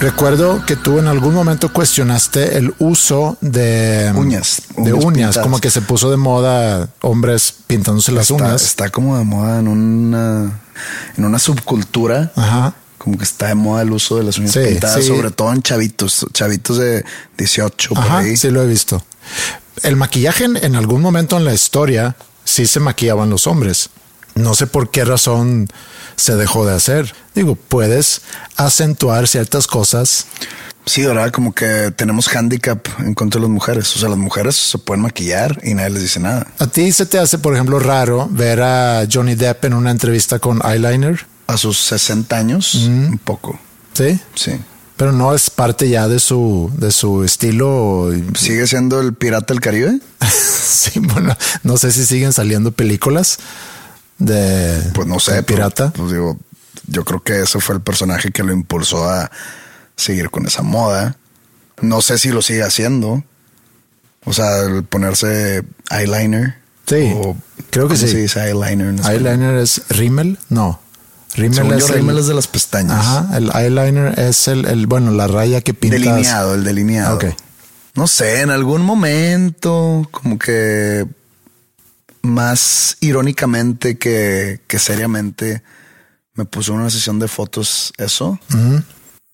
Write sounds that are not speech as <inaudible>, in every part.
Recuerdo que tú en algún momento cuestionaste el uso de Uñas, de uñas como que se puso de moda hombres pintándose las está, uñas. está como de moda en una, en una subcultura. Ajá. Como que está de moda el uso de las uñas Sí, pintadas, sí. sobre todo en chavitos, chavitos de 18 por Ajá, ahí. sí lo he visto. El maquillaje en, en algún momento en la historia sí se maquillaban los hombres. No sé por qué razón se dejó de hacer. Digo, puedes acentuar ciertas cosas. Sí, ¿verdad? Como que tenemos handicap en contra de las mujeres. O sea, las mujeres se pueden maquillar y nadie les dice nada. A ti se te hace, por ejemplo, raro ver a Johnny Depp en una entrevista con eyeliner. A sus 60 años, un poco. Sí, Sí. pero no es parte ya de su, de su estilo. ¿Sigue siendo el pirata del Caribe? <laughs> Sí, bueno, no sé si siguen saliendo películas de, Pues no sé. de pero, pirata. pues digo, yo creo que ese fue el personaje que lo impulsó a seguir con esa moda. No sé si lo sigue haciendo. O sea, el ponerse eyeliner. Sí, O, creo que ¿cómo sí. se dice eyeliner? Eyeliner es rímel, no. Yo, es el, es de las pestañas. Ajá, el eyeliner es el, el bueno, la raya que pintas. Delineado, el delineado. Ok. No sé, en algún momento, como que más irónicamente que, que seriamente, me puso una sesión de fotos eso.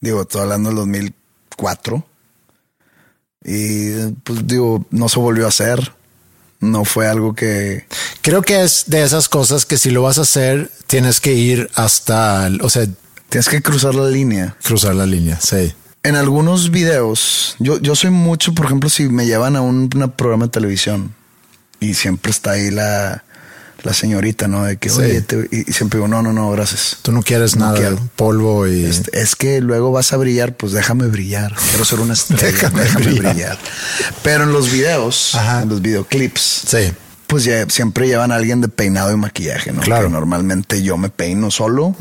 Digo, estoy hablando del 2004. Y pues digo, no se volvió a hacer. No fue algo que... Creo que es de esas cosas que si lo vas a hacer, tienes que ir hasta, o sea, Tienes que cruzar la línea. cruzar la línea. Sí. En algunos videos, yo, yo soy mucho, por ejemplo, si me llevan a un programa de televisión y siempre está ahí la, la señorita, ¿no? De que, Sí. oye, te- y, siempre digo, no, no, no, gracias. Tú no quieres No nada, quiero. polvo y Este, es que luego vas a brillar, pues déjame brillar. Quiero ser una estrella, <laughs> Déjame déjame, brillar. brillar. Pero en los videos, Ajá. en los videoclips, sí. pues ya siempre llevan a alguien de peinado y maquillaje, ¿no? Claro. Normalmente yo me peino solo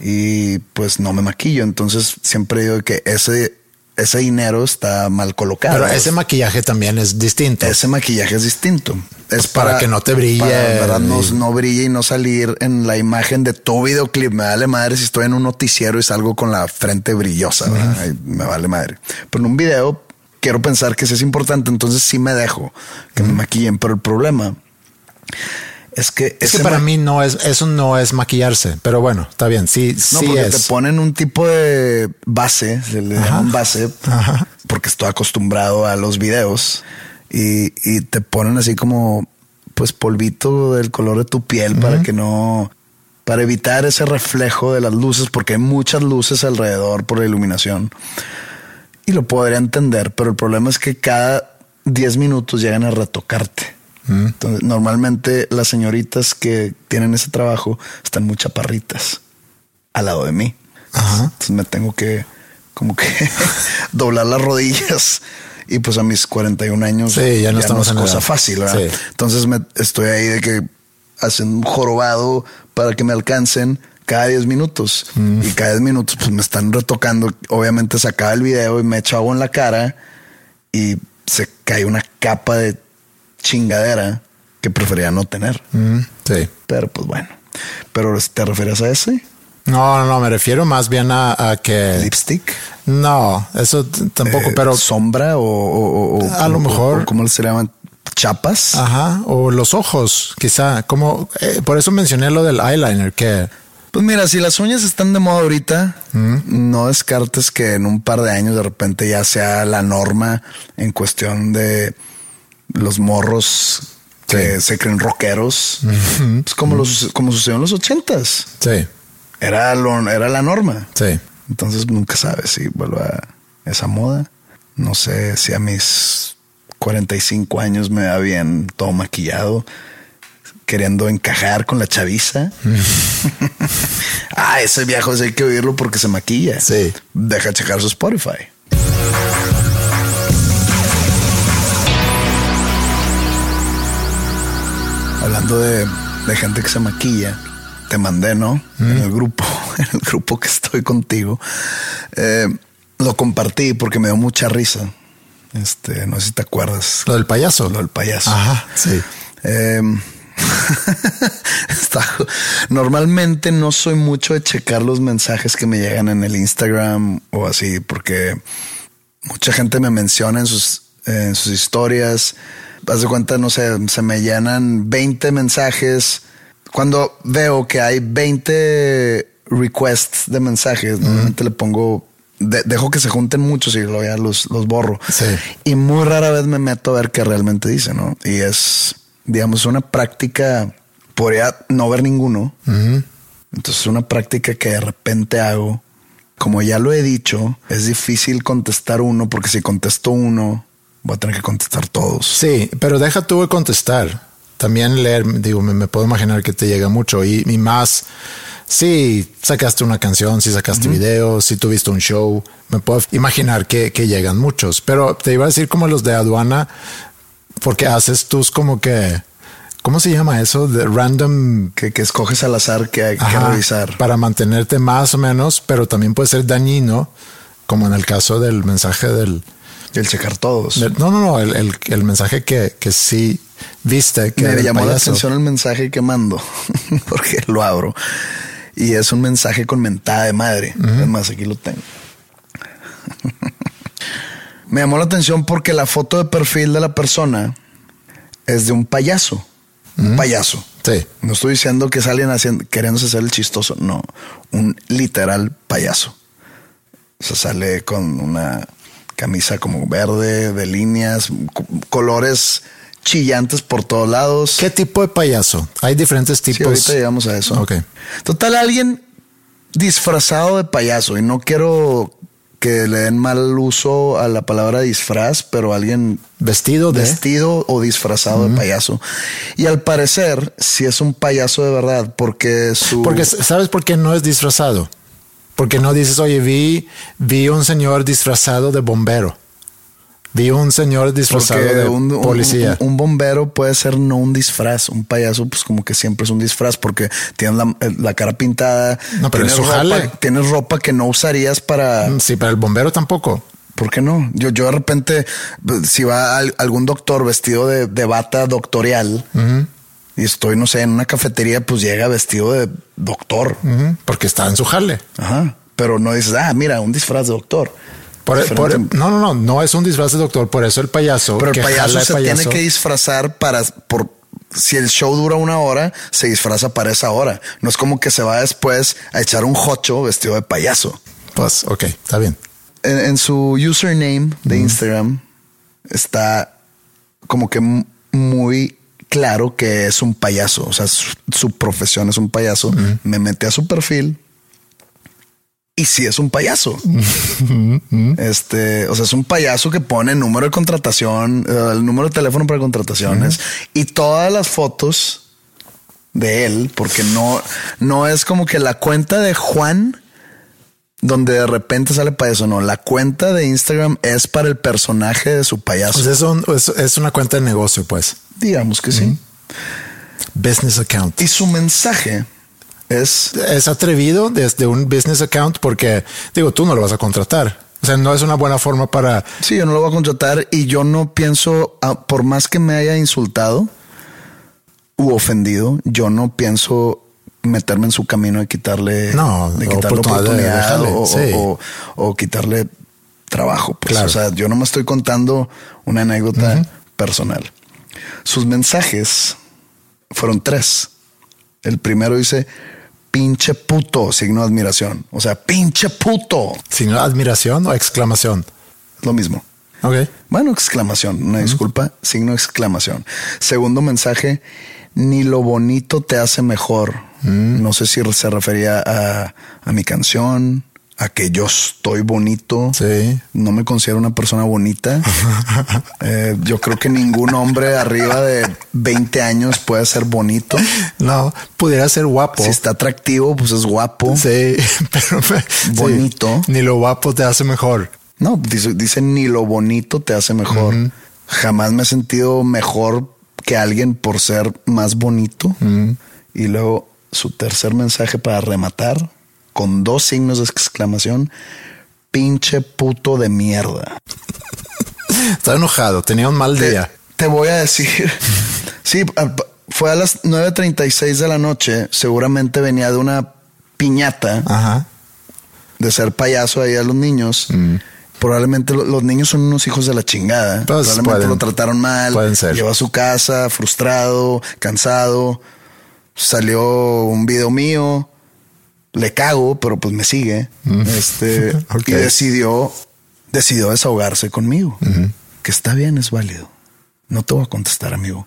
y pues no me maquillo. Entonces siempre digo que ese, ese dinero está mal colocado. Pero ese maquillaje también es distinto. Ese maquillaje es distinto. Es Para para, que no te brille para, no, no brille y no salir en la imagen de tu videoclip. Me vale madre si estoy en un noticiero y salgo con la frente brillosa. me vale madre. Pero en un video quiero pensar que sí es importante. Entonces sí me dejo que me maquillen. Pero el problema es que, Es que para mí no es, eso no es maquillarse, pero bueno, está bien. Sí, No, sí porque es. te ponen un tipo de base, se le llaman base, Ajá. porque estoy acostumbrado a los videos y, y te ponen así como pues polvito del color de tu piel para que no, para evitar ese reflejo de las luces, porque hay muchas luces alrededor por la iluminación. Y lo podría entender, pero el problema es que cada 10 minutos llegan a retocarte. Entonces, normalmente las señoritas que tienen ese trabajo están muy chaparritas al lado de mí. Ajá. Entonces me tengo que como que <laughs> doblar las rodillas y pues a mis 41 años Sí, ya no estamos es en cosa edad. fácil, ¿verdad? Sí. Entonces me estoy ahí de que hacen un jorobado para que me alcancen cada 10 minutos Mm. y cada 10 minutos pues me están retocando. Obviamente se acaba el video y me echo agua en la cara y se cae una capa de chingadera que prefería no tener. Mm, sí. Pero pues bueno. Pero ¿te refieres a ese? No, no, no, me refiero más bien a, que... Lipstick. No, eso tampoco, Eh, pero... Sombra o... o- o- A lo mejor. o ¿Cómo se llaman? Chapas. Ajá, o los ojos, quizá. Como, eh, por eso mencioné lo del eyeliner, que... Pues mira, si las uñas están de moda ahorita, no descartes que en un par de años de repente ya sea la norma en cuestión de los morros que se creen rockeros. Pues como, los, como sucedió en los ochentas. Sí, Era, lo, era la norma. sí. Entonces nunca sabes si vuelva a esa moda. No sé si a mis 45 años me va bien todo maquillado, queriendo encajar con la chaviza. <laughs> ah, ese viejo sí hay que oírlo porque se maquilla. Sí. Deja checar su Spotify. Hablando de, de gente que se maquilla, te mandé, ¿no? En el grupo, <laughs> en el grupo que estoy contigo. Eh, lo compartí porque me dio mucha risa. Este, no sé si te acuerdas. Lo del payaso. Lo del payaso. Ajá, sí. Eh, <laughs> está- normalmente no soy mucho de checar los mensajes que me llegan en el Instagram o así, porque mucha gente me menciona en sus, en sus historias. Haz de cuenta, no sé, se me llenan 20 mensajes. Cuando veo que hay 20 requests de mensajes, normalmente le pongo, de- dejo que se junten muchos y luego ya los, los borro. Sí. Y muy rara vez me meto a ver qué realmente dice, ¿no? Y es, digamos, una práctica, podría no ver ninguno. Entonces, una práctica que de repente hago, como ya lo he dicho, es difícil contestar uno, porque si contesto uno, voy a tener que contestar todos. Sí, pero deja tú de contestar. También leer, digo, me, me puedo imaginar que te llega mucho y, y más. Si sacaste una canción, si sacaste videos, si tuviste un show, me puedo imaginar que, que llegan muchos. Pero te iba a decir como los de aduana, porque haces tus como que, ¿cómo se llama eso? De random Que, que escoges al azar que hay que revisar. para mantenerte más o menos, pero también puede ser dañino, como en el caso del mensaje del, El checar todos. no, no, no, el, el- el mensaje que, que sí viste que me llamó la atención el mensaje que mando, <laughs> porque lo abro. Y es un mensaje con mentada de madre. Es más, aquí lo tengo. <laughs> me llamó la atención porque la foto de perfil de la persona es de un payaso. Un payaso. Sí, No estoy diciendo que es alguien haciendo, queriéndose hacer el chistoso. No, un literal payaso. O sea, sale con una camisa como verde, de líneas, co- colores chillantes por todos lados. ¿Qué tipo de payaso? Hay diferentes Sí, tipos. ahorita llegamos a eso. Ok. Total, alguien disfrazado de payaso. Y no quiero que le den mal uso a la palabra disfraz, pero alguien Vestido de. vestido o disfrazado de payaso. Y al parecer, si es un payaso de verdad, porque su... Porque sabes por qué no es disfrazado. Porque no dices, oye, vi, vi un señor disfrazado de bombero. Vi un señor disfrazado porque de un, policía. un- un bombero puede ser no un disfraz, un payaso, pues como que siempre es un disfraz porque tienes la, la cara pintada, No, pero tienes, ropa, tienes ropa que no usarías para, sí, pero el bombero tampoco. ¿Por qué no? Yo, yo de repente, si va al- algún doctor vestido de, de bata doctorial y estoy, no sé, en una cafetería, pues llega vestido de doctor. Porque está en su jale. Ajá. Pero no dices, ah, mira, un disfraz de doctor. Por- por- no, no, no, no es un disfraz de doctor, por eso el payaso. Pero el que payaso se payaso- tiene que disfrazar para, por, si el show dura una hora, se disfraza para esa hora. No es como que se va después a echar un jocho vestido de payaso. Pues, ok, está bien. en, en su username de Instagram está como que muy claro que es un payaso. O sea, su, su profesión es un payaso. Me metí a su perfil y sí es un payaso. <laughs> Este, o sea, es un payaso que pone el número de contratación, eh, el número de teléfono para contrataciones y todas las fotos de él, porque no, no es como que la cuenta de Juan donde de repente sale payaso. No, la cuenta de Instagram es para el personaje de su payaso. Pues es, un- es- es una cuenta de negocio, pues. Digamos que sí. Business account. Y su mensaje es Es atrevido desde un business account porque, digo, tú no lo vas a contratar. O sea, no es una buena forma para... sí, yo no lo voy a contratar y yo no pienso, ah, por más que me haya insultado, u ofendido, yo no pienso meterme en su camino y quitarle, No, de quitarle oportunidad oportunidad o, sí. o- o quitarle trabajo. Pues. Claro. O sea, yo no me estoy contando una anécdota personal. Sus mensajes fueron tres. El primero dice, pinche puto, signo de admiración. O sea, pinche puto. ¿Signo de admiración o exclamación? Lo mismo. Ok. Bueno, exclamación, una disculpa, signo de exclamación. Segundo mensaje, ni lo bonito te hace mejor. No sé si se refería a, a mi canción, a que yo estoy bonito. Sí. No me considero una persona bonita. <laughs> Eh, yo creo que ningún hombre arriba de 20 años puede ser bonito. No, pudiera ser guapo. Si está atractivo, pues es guapo. Sí, <laughs> pero sí. Bonito. Ni lo guapo te hace mejor. No, dice, dice, ni lo bonito te hace mejor. Jamás me he sentido mejor que alguien por ser más bonito. Y luego su tercer mensaje para rematar con dos signos de exclamación. Pinche puto de mierda. Está enojado, tenía un mal Te, día. te voy a decir. <laughs> sí, fue a las 9.36 de la noche. Seguramente venía de una piñata Ajá. de ser payaso ahí a los niños. Probablemente lo- los niños son unos hijos de la chingada. Pues Probablemente pueden- lo trataron mal. pueden ser. Llegó a su casa frustrado, cansado. Salió un video mío. Le cago, pero pues me sigue. Este <laughs> Ok. y decidió, decidió desahogarse conmigo. Que está bien, es válido. No te voy a contestar, amigo.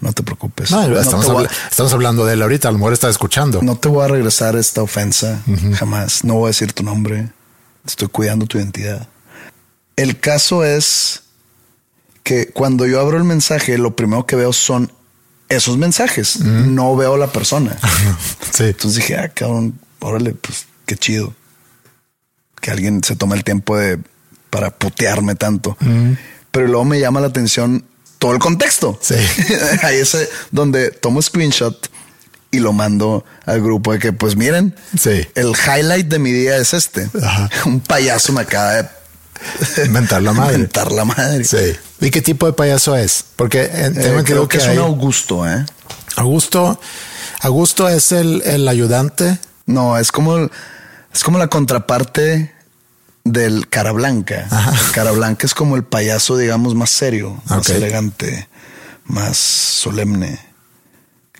No te preocupes. No, No estamos, te voy a- habla- estamos hablando de él ahorita. A lo mejor está escuchando. no te voy a regresar esta ofensa jamás. No voy a decir tu nombre. Estoy cuidando tu identidad. El caso es que cuando yo abro el mensaje, lo primero que veo son esos mensajes. No veo la persona. <laughs> Sí. Entonces dije, ah, cabrón, órale, pues qué chido. Que alguien se tome el tiempo de para putearme tanto. Pero luego me llama la atención todo el contexto. Sí. <laughs> Ahí es eh, donde tomo screenshot y lo mando al grupo de que, pues miren, Sí. el highlight de mi día es este. Ajá. <laughs> Un payaso me acaba de <laughs> Mentar la madre. mentar la madre. Sí. ¿Y qué tipo de payaso es? Porque eh, Eh, tengo creo que, que, es hay- un Augusto, ¿eh? Augusto, Augusto es el, el ayudante. No, es como, es como la contraparte del cara blanca. El cara blanca es como el payaso, digamos, más serio, más elegante, más solemne.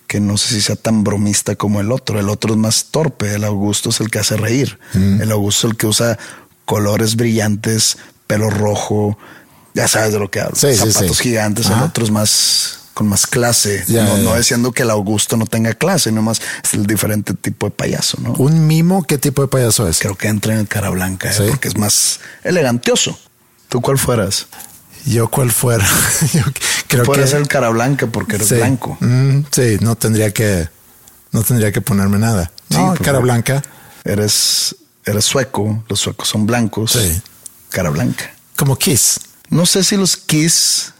Que no sé si sea tan bromista como el otro. El otro es más torpe. El Augusto es el que hace reír. Mm. El Augusto es el que usa colores brillantes, pelo rojo. Ya sabes de lo que hablo. Sí, sí, Zapatos sí. gigantes. El Ajá. otro es más con más clase. Ya, no, ya, no diciendo que el Augusto no tenga clase, nomás es el diferente tipo de payaso, ¿no? Un mimo, ¿qué tipo de payaso es? Creo que entra en el cara blanca, ¿eh? Sí. porque es más elegantioso. ¿Tú cuál fueras? Yo cuál fuera. <laughs> Yo creo Puedes que ser el cara blanca porque eres sí. blanco. Mm, sí, no tendría que, no tendría que ponerme nada. Sí, No, porque- cara blanca. Eres, eres sueco, los suecos son blancos. Sí. Cara blanca. Como Kiss. No sé si los Kiss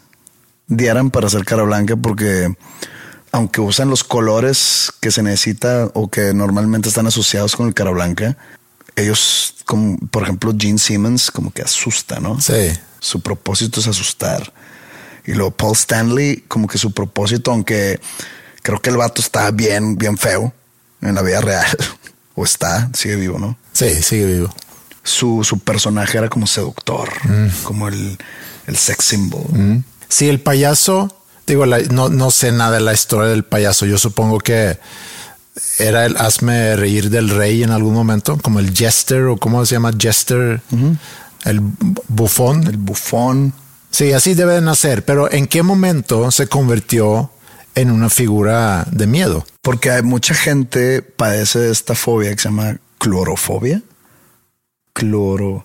dieran para hacer cara blanca porque aunque usan los colores que se necesita o que normalmente están asociados con el cara blanca, ellos, como por ejemplo Gene Simmons, como que asusta, ¿no? Sí. Su propósito es asustar. Y luego Paul Stanley, como que su propósito, aunque creo que el vato está bien, bien feo en la vida real, <laughs> o está, sigue vivo, ¿no? Sí, sigue vivo. Su, su personaje era como seductor, como el, el sex symbol. Sí, el payaso, digo, la- no, no sé nada de la historia del payaso. Yo supongo que era el hazme reír del rey en algún momento, como el jester o cómo se llama jester, el bu- bufón. El bufón. Sí, así debe de nacer, pero ¿en qué momento se convirtió en una figura de miedo? Porque hay mucha gente padece de esta fobia que se llama clorofobia. Cloro.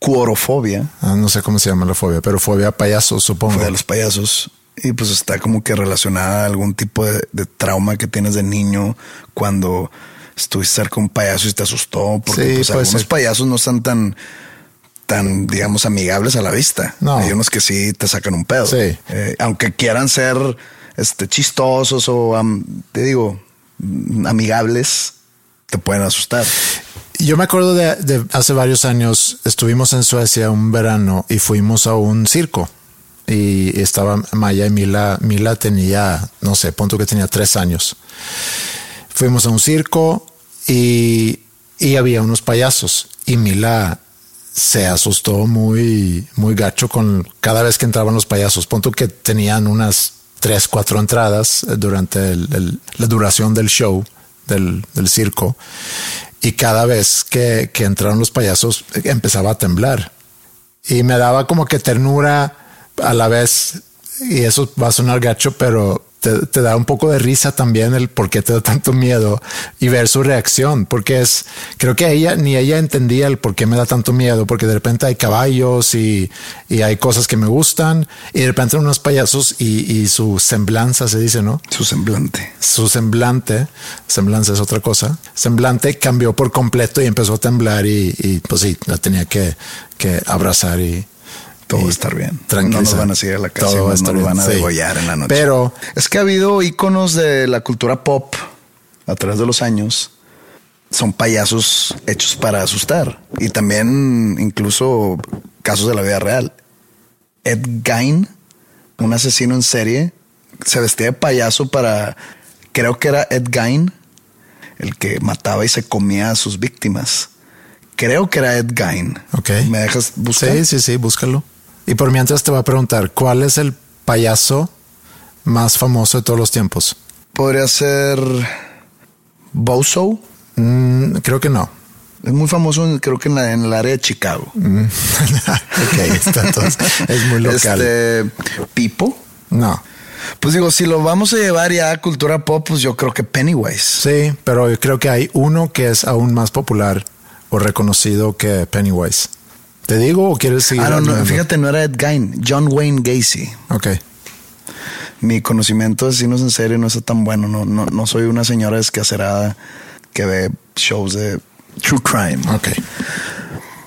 Cuorofobia. Ah, no sé cómo se llama la fobia, pero fobia a payasos, supongo. fue de los payasos y pues está como que relacionada a algún tipo de, de trauma que tienes de niño cuando estuviste cerca de un payaso y te asustó porque Sí, pues, algunos ser. payasos no están tan tan digamos amigables a la vista No. hay unos que sí te sacan un pedo Sí. Eh, aunque quieran ser este chistosos o te digo amigables te pueden asustar Yo me acuerdo de, hace varios años, estuvimos en Suecia un verano y fuimos a un circo y estaba Maya y Mila. Mila tenía, no sé, punto que tenía tres años. Fuimos a un circo y, y había unos payasos y Mila se asustó muy, muy gacho con cada vez que entraban los payasos. Punto que tenían unas tres, cuatro entradas durante la duración del show, del, circo. Y cada vez que, que entraron los payasos empezaba a temblar. Y me daba como que ternura a la vez, y eso va a sonar gacho, pero te, da un poco de risa también el por qué te da tanto miedo y ver su reacción, porque es, creo que ella, ni ella entendía el por qué me da tanto miedo, porque de repente hay caballos y, y hay cosas que me gustan, y de repente unos payasos y, y, su semblanza se dice, ¿no? Su semblante. Su semblante, semblanza es otra cosa, semblante cambió por completo y empezó a temblar y, y pues sí, la tenía que, que abrazar y, todo va a estar bien. Tranquilo. No nos van a seguir a la casa, no nos van a degollar en la noche. Pero es que ha habido iconos de la cultura pop a través de los años. Son payasos hechos para asustar. Y también incluso casos de la vida real. Ed Gein, un asesino en serie, se vestía de payaso para, creo que era Ed Gein, el que mataba y se comía a sus víctimas. Creo que era Ed Gein. Ok. ¿Me dejas buscar? Sí, sí, sí, búscalo. Y por mientras te voy a preguntar, ¿cuál es el payaso más famoso de todos los tiempos? Podría ser Bozo. Mm, creo que no. Es muy famoso, creo que en, el área de Chicago. Mm. <laughs> ok, está entonces, es muy local. Este, Pipo. No. Pues digo, si lo vamos a llevar ya a cultura pop, pues yo creo que Pennywise. Sí, pero yo creo que hay uno que es aún más popular o reconocido que Pennywise. ¿Te digo o quieres seguir? Ah, no, no, fíjate, no era Ed Gein, John Wayne Gacy. Ok. Mi conocimiento de cines en serie no es tan bueno. No, no, no soy una señora descacerada que ve shows de true crime. Ok.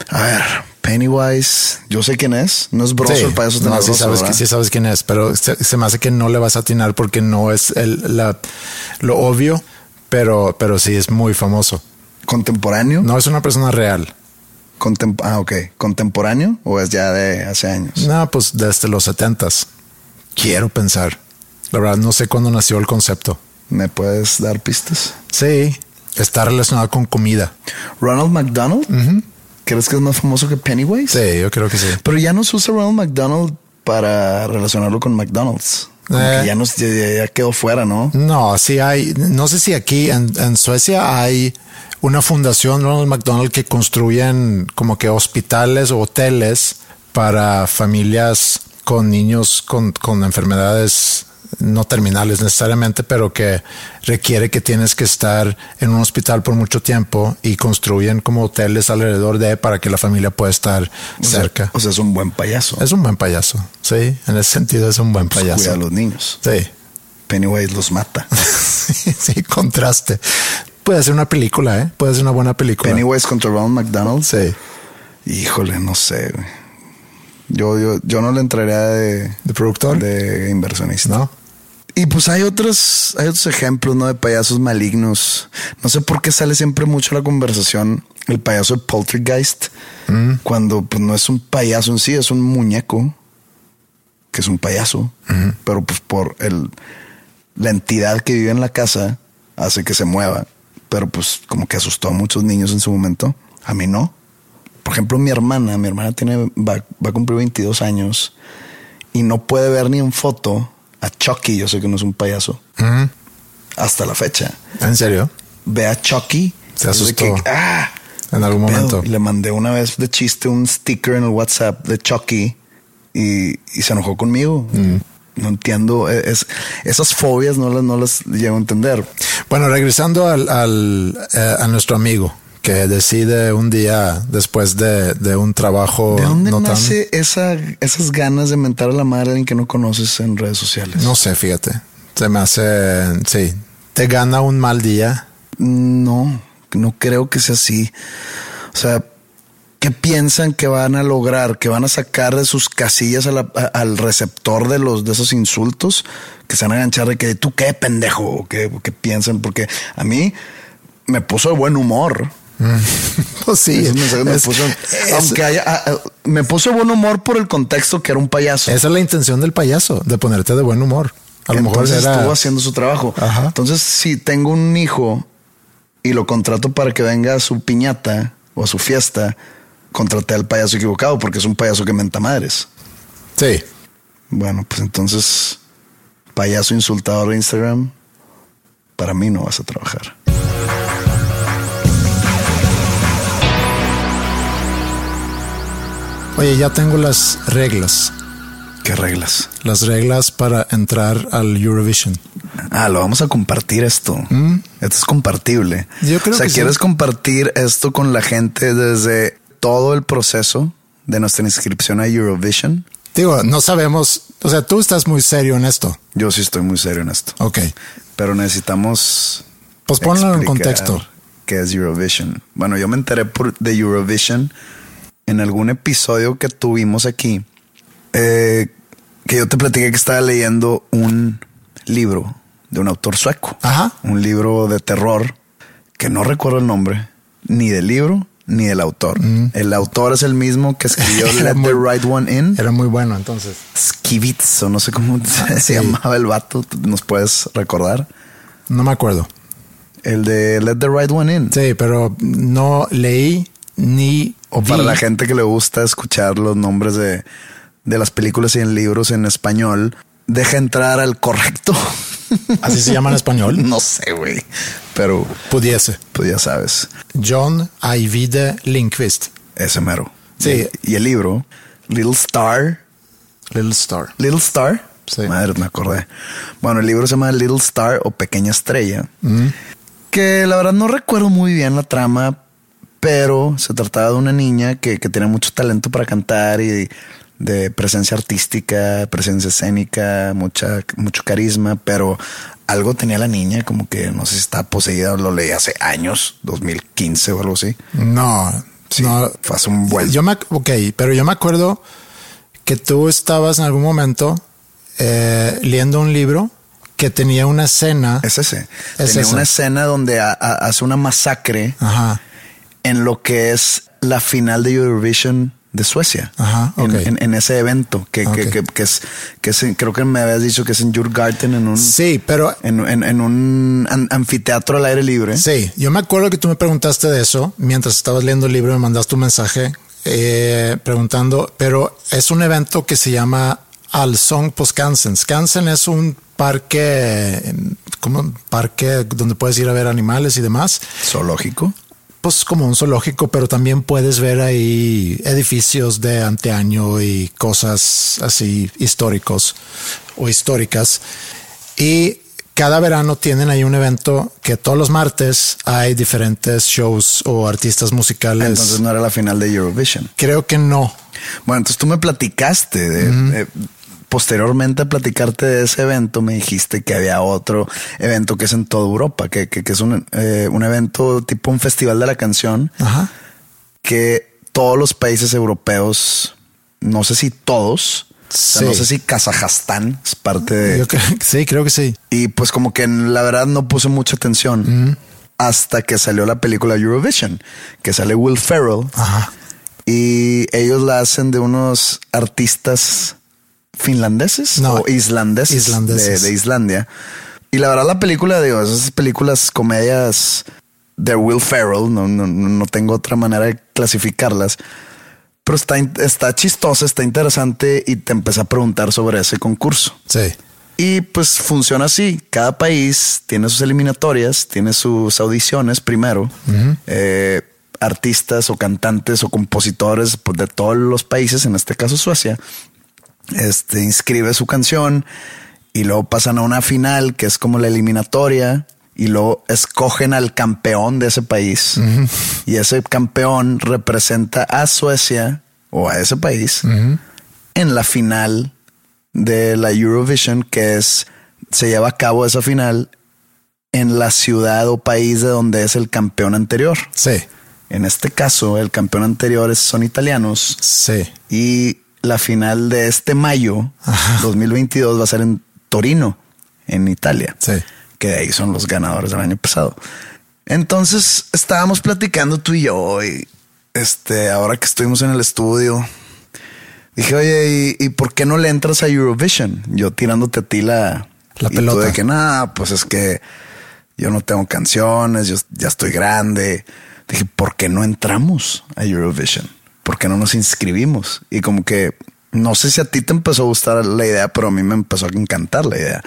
A ver, Pennywise, yo sé quién es. No es broso el payaso no, sí sabes, que, sí sabes quién es, pero se, me hace que no le vas a atinar porque no es el, la, lo obvio, pero, pero sí es muy famoso. ¿Contemporáneo? No es una persona real. Ah, ok. ¿Contemporáneo o es ya de hace años? No, pues desde los setentas. Quiero pensar. La verdad, no sé cuándo nació el concepto. ¿Me puedes dar pistas? Sí, está relacionado con comida. Ronald McDonald. ¿Crees que es más famoso que Pennywise? Sí, yo creo que sí. Pero ya no se usa Ronald McDonald para relacionarlo con McDonald's. Eh. ya, no, ya, quedó fuera, ¿no? No, sí hay. No sé si aquí en, en Suecia hay una fundación Ronald McDonald que construyen como que hospitales o hoteles para familias con niños con, con enfermedades no terminales necesariamente, pero que requiere que tienes que estar en un hospital por mucho tiempo y construyen como hoteles alrededor de para que la familia pueda estar cerca. o sea, es un buen payaso. Es un buen payaso, sí, en ese sentido es un buen pues payaso. Cuida a los niños. Sí. Pennywise los mata. <laughs> sí, contraste. Puede ser una película, ¿eh? Puede ser una buena película. Pennywise contra Ronald McDonald. Sí. Híjole, no sé, Yo, yo, yo no le entraría de, de productor, de inversionista. No. Y pues hay otros, hay otros ejemplos, ¿no? De payasos malignos. No sé por qué sale siempre mucho la conversación el payaso de Poltergeist, mm. cuando pues no es un payaso en sí, es un muñeco que es un payaso, pero pues por el, la entidad que vive en la casa hace que se mueva, pero pues como que asustó a muchos niños en su momento. A mí no. Por ejemplo, mi hermana, mi hermana tiene, va, va a cumplir 22 años y no puede ver ni en foto a Chucky, yo sé que no es un payaso, hasta la fecha. ¿En serio? Ve a Chucky. Se asustó. ah, en algún momento. le mandé una vez de chiste un sticker en el WhatsApp de Chucky y, se enojó conmigo. No entiendo. E, es, esas fobias no las, no las llego a entender. Bueno, regresando al, al eh, a nuestro amigo que decide un día después de, de un trabajo. ¿De dónde nace esa, esas ganas de mentar a la madre de alguien que no conoces en redes sociales? No sé, fíjate. Se me hace. Sí. ¿Te gana un mal día? No, no creo que sea así. O sea, ¿qué piensan que van a lograr? ¿Que van a sacar de sus casillas al receptor de los de esos insultos? Que se van a enganchar de que tú qué pendejo, ¿Qué, qué piensan, porque a mí me puso de buen humor <laughs> Pues sí, me es- puso, es- aunque haya, me puso buen humor por el contexto que era un payaso. esa es la intención del payaso, de ponerte de buen humor. A lo mejor Entonces era... estuvo haciendo su trabajo. Ajá. Entonces, si tengo un hijo y lo contrato para que venga a su piñata o a su fiesta, contraté al payaso equivocado porque es un payaso que menta madres. Sí. Bueno, pues entonces, payaso insultador de Instagram, para mí no vas a trabajar. Oye, ya tengo las reglas. ¿Qué reglas? Las reglas para entrar al Eurovision. Ah, lo vamos a compartir esto. Esto es compartible. Mm. Yo creo o sea, que sí. ¿quieres compartir esto con la gente desde todo el proceso de nuestra inscripción a Eurovision? Digo, no sabemos, o sea, tú estás muy serio en esto. Yo sí estoy muy serio en esto. Ok. Pero necesitamos. Pues ponlo en contexto. ¿Qué es Eurovision? Bueno, yo me enteré por, de Eurovision en algún episodio que tuvimos aquí. eh, que yo te platiqué que estaba leyendo un libro de un autor sueco. Ajá. Un libro de terror que no recuerdo el nombre, ni del libro ni del autor. El autor es el mismo que escribió <laughs> Let muy- the Right One In. Era muy bueno, entonces. Skivitz, o no sé cómo <laughs> se, sí. llamaba el vato. ¿Nos puedes recordar? No me acuerdo. El de Let the Right One In. Sí, pero no leí ni O para la gente que le gusta escuchar los nombres de, de las películas y en libros en español, deja entrar al correcto. <laughs> Así se llama en español. <laughs> no sé, güey. Pero Pudiese. pues ya sabes, John Ajvide Lindqvist. ese mero. Sí. Y el libro, Little Star. Little Star. Little Star. Sí. Madre, me acordé. Bueno, el libro se llama Little Star o Pequeña Estrella. Que la verdad no recuerdo muy bien la trama, pero se trataba de una niña que, que tenía mucho talento para cantar y de presencia artística, presencia escénica, mucha, mucho carisma, pero algo tenía la niña, como que no sé si estaba poseída, lo leí hace años, 2015 o algo así. No, Sí, no. fue hace un buen. Yo me, ok, pero yo me acuerdo que tú estabas en algún momento eh, leyendo un libro que tenía una escena. Es ese. Es Tenía ese. una escena donde ha- ha- hace una masacre Ajá. en lo que es la final de Eurovision de Suecia. Ajá, En- ok. en, en ese evento que, que- que- que es, que es creo que me habías dicho que es en Jurgarten, en un, Sí, pero en, en- un an- anfiteatro al aire libre. Sí, yo me acuerdo que tú me preguntaste de eso mientras estabas leyendo el libro, me mandaste un mensaje eh, preguntando, pero es un evento que se llama Al Song på Skansen. Skansen es un parque, como un parque donde puedes ir a ver animales y demás. Zoológico. Pues como un zoológico, pero también puedes ver ahí edificios de anteaño y cosas así históricos o históricas. Y cada verano tienen ahí un evento que todos los martes hay diferentes shows o artistas musicales. Entonces no era la final de Eurovision. Creo que no. Bueno, entonces tú me platicaste de, posteriormente a platicarte de ese evento, me dijiste que había otro evento que es en toda Europa, que, que- que es un, eh, un evento tipo un festival de la canción Ajá. que todos los países europeos, no sé si todos, o sea, Sí. no sé si Kazajstán es parte de... Yo creo que sí, creo que sí. Y pues como que la verdad no puse mucha atención hasta que salió la película Eurovision, que sale Will Ferrell. Ajá. Y ellos la hacen de unos artistas finlandeses No, o islandeses, islandeses. De, de Islandia. Y la verdad la película, digo, esas películas, comedias de Will Ferrell, no, no, no tengo otra manera de clasificarlas. Pero está, está chistosa, está interesante y te empecé a preguntar sobre ese concurso. Sí. Y pues funciona así. Cada país tiene sus eliminatorias, tiene sus audiciones primero. Eh, artistas o cantantes o compositores pues, de todos los países, en este caso Suecia, este, inscribe su canción y luego pasan a una final que es como la eliminatoria y luego escogen al campeón de ese país y ese campeón representa a Suecia o a ese país en la final de la Eurovision que es se lleva a cabo esa final en la ciudad o país de donde es el campeón anterior. Sí. En este caso, el campeón anterior son italianos Sí. y la final de este mayo Ajá. 2022 va a ser en Torino, en Italia, Sí. que de ahí son los ganadores del año pasado. Entonces estábamos platicando tú y yo y este, ahora que estuvimos en el estudio, dije, oye, ¿y, por qué no le entras a Eurovision? Yo tirándote a ti la, la pelota. de que nada, pues es que yo no tengo canciones, yo ya estoy grande. Dije, ¿por qué no entramos a Eurovision? ¿Por qué no nos inscribimos? Y como que no sé si a ti te empezó a gustar la idea, pero a mí me empezó a encantar la idea.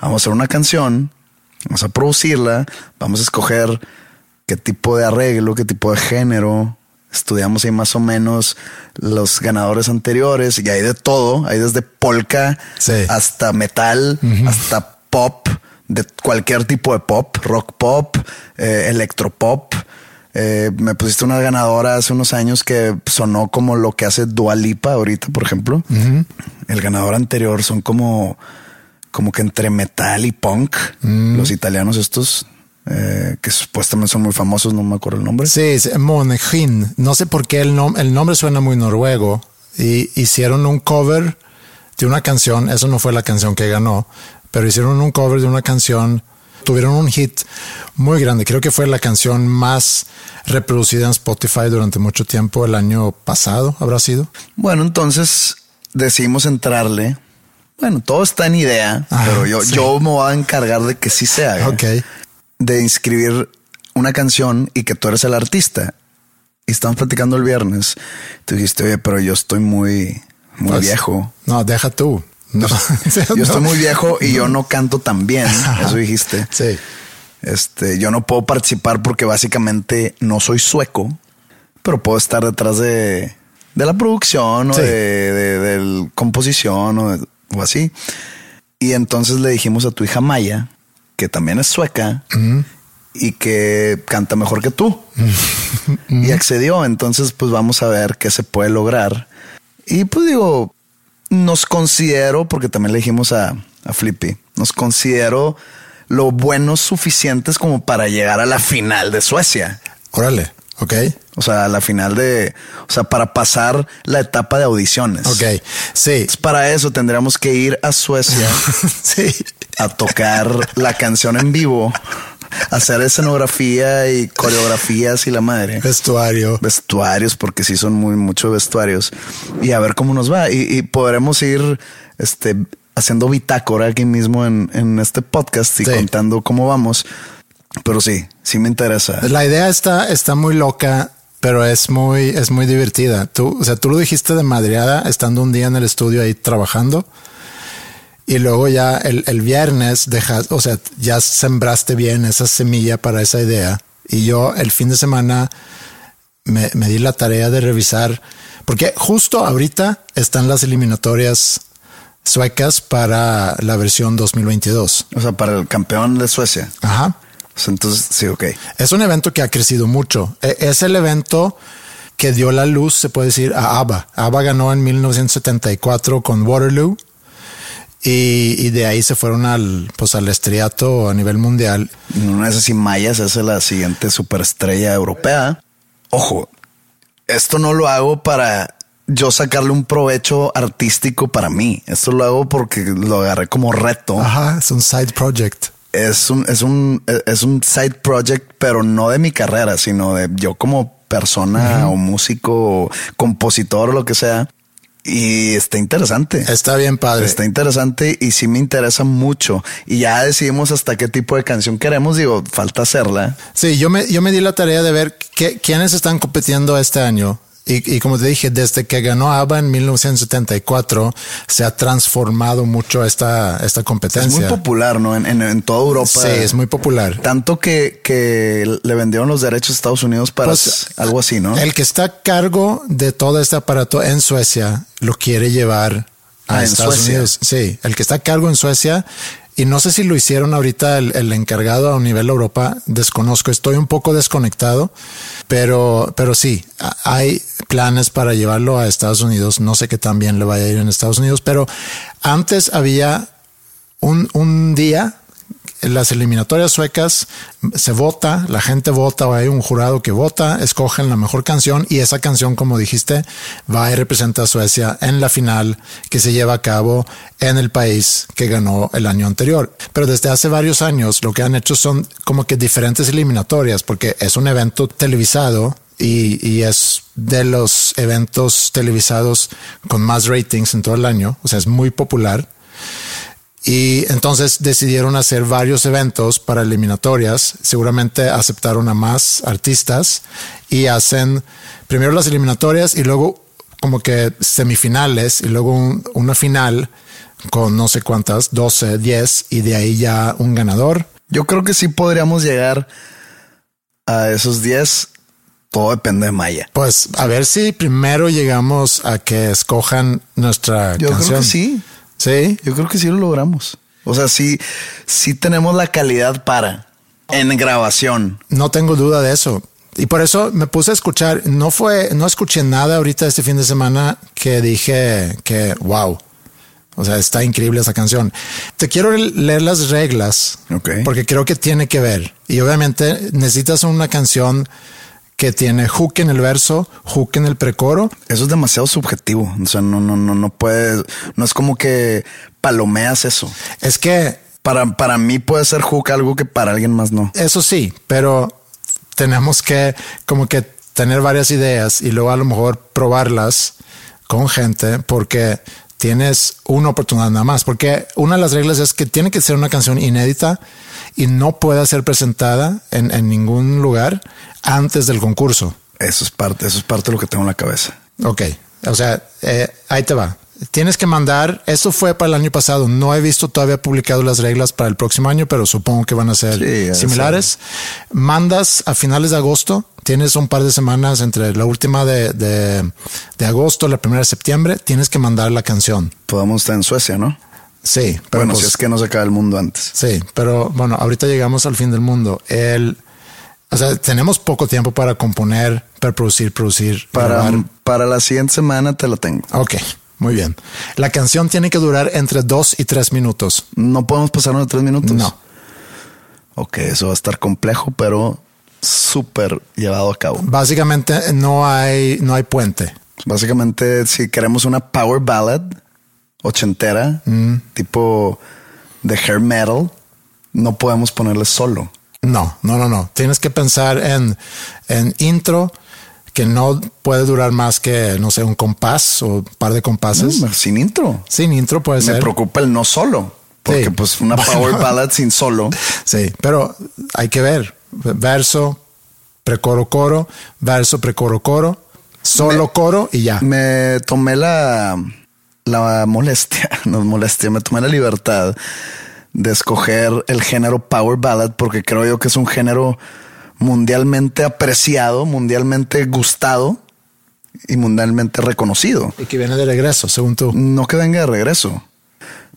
Vamos a hacer una canción, vamos a producirla, vamos a escoger qué tipo de arreglo, qué tipo de género. Estudiamos ahí más o menos los ganadores anteriores y hay de todo. Hay desde polka hasta metal, hasta pop, de cualquier tipo de pop, rock pop, eh, electropop. Eh, me pusiste una ganadora hace unos años que sonó como lo que hace Dualipa ahorita, por ejemplo. El ganador anterior son como, como que entre metal y punk. Mm. Los italianos estos, eh, que supuestamente son muy famosos, no me acuerdo el nombre. Sí, Monegin. No sé por qué el, el nombre suena muy noruego. Y hicieron un cover de una canción. Eso no fue la canción que ganó, pero hicieron un cover de una canción tuvieron un hit muy grande. Creo que fue la canción más reproducida en Spotify durante mucho tiempo, el año pasado, habrá sido. Bueno, entonces decidimos entrarle. Bueno, todo está en idea, pero yo, yo me voy a encargar de que sí se haga. Ok. De inscribir una canción y que tú eres el artista. Y estamos platicando el viernes. Tú dijiste, oye, pero yo estoy muy, muy pues, viejo. No, deja tú. No. <laughs> yo estoy muy viejo y yo no canto tan bien. Eso dijiste. Sí. Este, yo no puedo participar porque básicamente no soy sueco, pero puedo estar detrás de, de la producción o de, de, composición o, así. Y entonces le dijimos a tu hija Maya, que también es sueca y que canta mejor que tú. <laughs> y accedió. Entonces, pues vamos a ver qué se puede lograr. Y pues digo, nos considero, porque también le dijimos a, a Flippy, nos considero lo buenos suficientes como para llegar a la final de Suecia. Órale, ok. O sea, a la final de, o sea, para pasar la etapa de audiciones. Ok, sí. para eso tendríamos que ir a Suecia <laughs> sí. a tocar la canción en vivo hacer escenografía y coreografías y la madre. Vestuario. Vestuarios, porque sí son muy muchos vestuarios. Y a ver cómo nos va. Y, podremos ir este, haciendo bitácora aquí mismo en, este podcast y contando cómo vamos. Pero sí, sí me interesa. La idea está, está muy loca pero es muy, es muy divertida. Tú, o sea, tú lo dijiste de madreada estando un día en el estudio ahí trabajando y luego ya el, el viernes dejas, o sea, ya sembraste bien esa semilla para esa idea. Y yo el fin de semana me, me di la tarea de revisar, porque justo ahorita están las eliminatorias suecas para la versión 2022. O sea, para el campeón de Suecia. Ajá. Entonces, sí, ok. Es un evento que ha crecido mucho. E, es el evento que dio la luz, se puede decir, a ABBA. ABBA ganó en 1974 con Waterloo y, de ahí se fueron al, pues al estriato a nivel mundial. No es así Mayas, es la siguiente superestrella europea. Ojo, esto no lo hago para yo sacarle un provecho artístico para mí. Esto lo hago porque lo agarré como reto. Ajá, es un side project. Es un, es un, es un side project, pero no de mi carrera, sino de yo como persona o músico o compositor o lo que sea y está interesante. Está bien padre. Está interesante y sí me interesa mucho. Y ya decidimos hasta qué tipo de canción queremos. Digo, falta hacerla. Sí, yo me, yo me di la tarea de ver qué, quiénes están compitiendo este año. Y, como te dije, desde que ganó ABBA en 1974, se ha transformado mucho esta, esta competencia. Es muy popular, ¿no? En, en, toda Europa. Sí, es muy popular. Tanto que, que le vendieron los derechos a Estados Unidos para pues, algo así, ¿no? El que está a cargo de todo este aparato en Suecia lo quiere llevar a ah, Estados Unidos. Sí, el que está a cargo en Suecia y no sé si lo hicieron ahorita el, encargado a nivel Europa, desconozco, estoy un poco desconectado, pero, pero sí, hay planes para llevarlo a Estados Unidos. No sé qué tan bien le vaya a ir en Estados Unidos, pero antes había un, un día en las eliminatorias suecas se vota, la gente vota hay un jurado que vota, escogen la mejor canción y esa canción, como dijiste, va y representa a Suecia en la final que se lleva a cabo en el país que ganó el año anterior. Pero desde hace varios años lo que han hecho son como que diferentes eliminatorias porque es un evento televisado y, y, es de los eventos televisados con más ratings en todo el año, o sea, es muy popular. Y entonces decidieron hacer varios eventos para eliminatorias. Seguramente aceptaron a más artistas y hacen primero las eliminatorias y luego como que semifinales y luego un, una final con no sé cuántas, 12, 10 y de ahí ya un ganador. Yo creo que sí podríamos llegar a esos 10 todo depende de Maya. Pues a ver si primero llegamos a que escojan nuestra Yo canción. creo que sí. Sí. Yo creo que sí lo logramos. O sea, sí, sí tenemos la calidad para en grabación. No tengo duda de eso. Y por eso me puse a escuchar. No fue, no escuché nada ahorita este fin de semana que dije que wow. O sea, está increíble esa canción. Te quiero leer las reglas porque creo que tiene que ver. Y obviamente necesitas una canción que tiene hook en el verso, hook en el precoro. Eso es demasiado subjetivo. O sea, no, no, no, no puede, no es como que palomeas eso. Es que Para, para mí puede ser hook algo que para alguien más no. Eso sí, pero tenemos que como que tener varias ideas y luego a lo mejor probarlas con gente porque tienes una oportunidad nada más. Porque una de las reglas es que tiene que ser una canción inédita y no puede ser presentada en, en ningún lugar antes del concurso. Eso es parte, eso es parte de lo que tengo en la cabeza. Ok, o sea, eh, ahí te va. Tienes que mandar, eso fue para el año pasado, no he visto todavía publicado las reglas para el próximo año, pero supongo que van a ser Sí, similares. Mandas a finales de agosto, tienes un par de semanas entre la última de, de, de agosto, la primera de septiembre, tienes que mandar la canción. Podemos estar en Suecia, ¿no? Sí, pero bueno, pues- si es que no se acaba el mundo antes. Sí, pero bueno, ahorita llegamos al fin del mundo. El, o sea, tenemos poco tiempo para componer, para producir, producir. Para, grabar. para la siguiente semana te lo tengo. Ok, muy bien. La canción tiene que durar entre dos y tres minutos. No podemos pasarnos de tres minutos. No. Ok, eso va a estar complejo, pero súper llevado a cabo. Básicamente no hay, no hay puente. Básicamente, si queremos una power ballad ochentera, Mm. tipo de hair metal, no podemos ponerle solo. No, no, no, no. Tienes que pensar en, en intro que no puede durar más que, no sé, un compás o un par de compases. No, sin intro. Sin intro puede Me ser. preocupa el no solo. Porque Sí. pues una Bueno. power ballad sin solo. <laughs> Sí, pero hay que ver. Verso, precoro, coro, verso, precoro, coro, solo Me- coro y ya. Me tomé la, la molestia, <laughs> no es molestia, me tomé la libertad de escoger el género Power Ballad porque creo yo que es un género mundialmente apreciado, mundialmente gustado y mundialmente reconocido. Y que viene de regreso, según tú. No que venga de regreso,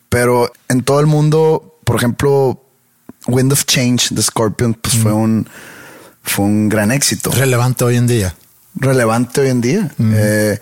pero en todo el mundo, por ejemplo, Wind of Change de Scorpion, pues fue un fue un gran éxito Relevante hoy en día. relevante hoy en día. Eh,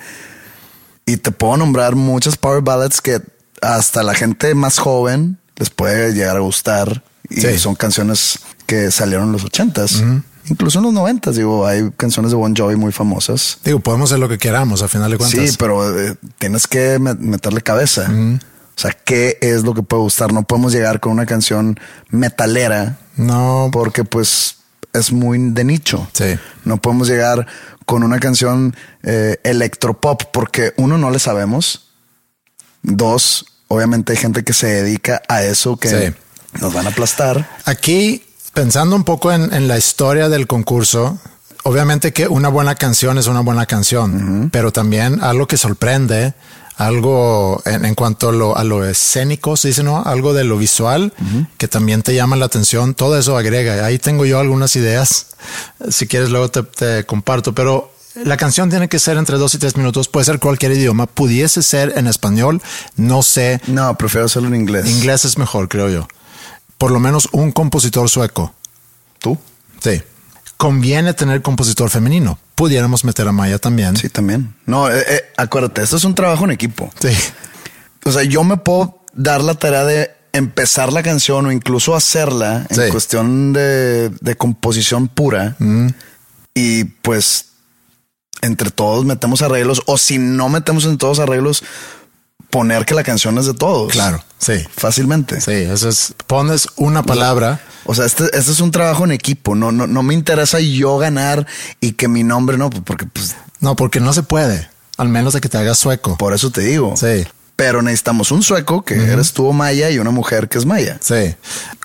y te puedo nombrar muchas power ballads que hasta la gente más joven les puede llegar a gustar. Y Sí. son canciones que salieron en los ochentas, incluso en los noventas. Digo, hay canciones de Bon Jovi muy famosas. Digo, podemos hacer lo que queramos a final de cuentas. Sí, pero eh, tienes que me- meterle cabeza. O sea, ¿qué es lo que puede gustar? No podemos llegar con una canción metalera No, porque pues es muy de nicho. Sí. No podemos llegar con una canción eh, electropop porque uno no le sabemos. Dos, obviamente hay gente que se dedica a eso que Sí. nos van a aplastar. Aquí, pensando un poco en, en la historia del concurso, obviamente que una buena canción es una buena canción, pero también algo que sorprende, algo en, en cuanto a lo, a lo escénico, se dice, ¿no? Algo de lo visual que también te llama la atención, todo eso agrega. Ahí tengo yo algunas ideas. Si quieres, luego te, te comparto, pero la canción tiene que ser entre dos y tres minutos, puede ser cualquier idioma, pudiese ser en español, no sé. No, prefiero hacerlo en inglés. Inglés es mejor, creo yo. Por lo menos un compositor sueco. ¿Tú? Sí. Conviene tener compositor femenino. Pudiéramos meter a Maya también. Sí, también. No, eh, eh, acuérdate, esto es un trabajo en equipo. Sí. O sea, yo me puedo dar la tarea de empezar la canción o incluso hacerla en Sí. cuestión de, de composición pura. Y pues entre todos metemos arreglos o si no metemos en todos arreglos, poner que la canción es de todos. Claro, sí. Fácilmente. Sí, eso es, pones una palabra. O sea, este, este es un trabajo en equipo. No, no, no me interesa yo ganar y que mi nombre no, porque pues No, porque no se puede, al menos de que te hagas sueco. por eso te digo. Sí, Pero necesitamos un sueco que eres tú maya y una mujer que es maya. sí.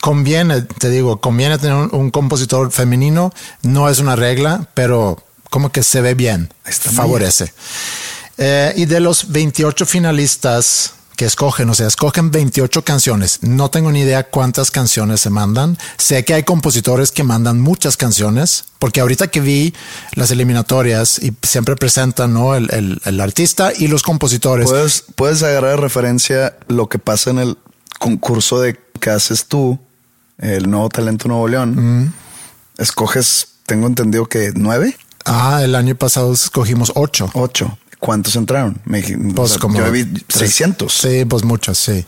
Conviene, te digo, conviene tener un, un compositor femenino. No es una regla, pero como que se ve bien. Está favorece. Eh, y de los 28 finalistas que escogen, o sea, escogen 28 canciones. No tengo ni idea cuántas canciones se mandan. Sé que hay compositores que mandan muchas canciones, porque ahorita que vi las eliminatorias y siempre presentan ¿no? el, el- el artista y los compositores. Puedes, puedes agarrar de referencia lo que pasa en el concurso de que haces tú, el nuevo talento Nuevo León. Escoges, tengo entendido que nueve, Ah, el año pasado escogimos ocho. ocho. ¿Cuántos entraron? Me, dij- o Pues sea, como yo vi tres- 600. Sí, pues muchos, sí.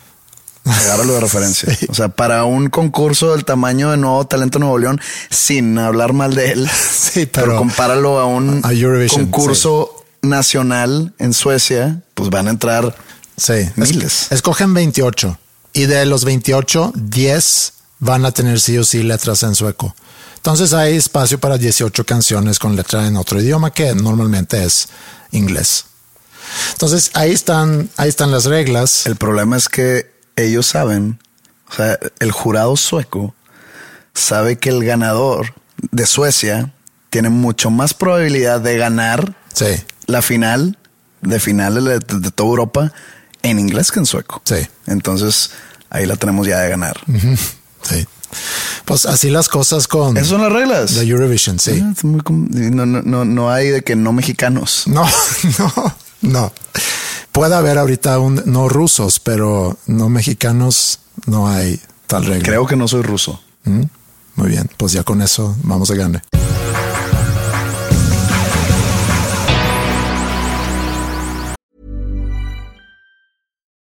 Agárralo de referencia. <laughs> Sí. O sea, para un concurso del tamaño de Nuevo Talento Nuevo León, sin hablar mal de él, <laughs> Sí, pero, pero- compáralo a un A concurso nacional en Suecia, pues van a entrar Sí. Es- Miles. escogen 28 y de los 28, 10 van a tener sí o sí letras en sueco. Entonces hay espacio para 18 canciones con letra en otro idioma que normalmente es inglés. Entonces ahí están, ahí están las reglas. El problema es que ellos saben, o sea, el jurado sueco sabe que el ganador de Suecia tiene mucho más probabilidad de ganar Sí, la final de finales de, de toda Europa en inglés que en sueco. Sí. Entonces ahí la tenemos ya de ganar. sí. Pues así las cosas con Esas son las reglas. la Eurovision, sí. Ah, muy com- no, no, no, no hay de que no mexicanos. <laughs> No, no, no. Puede haber ahorita un no rusos, pero no mexicanos, no hay tal regla. Creo que no soy ruso. Mm, Muy bien, pues ya con eso vamos a ganar.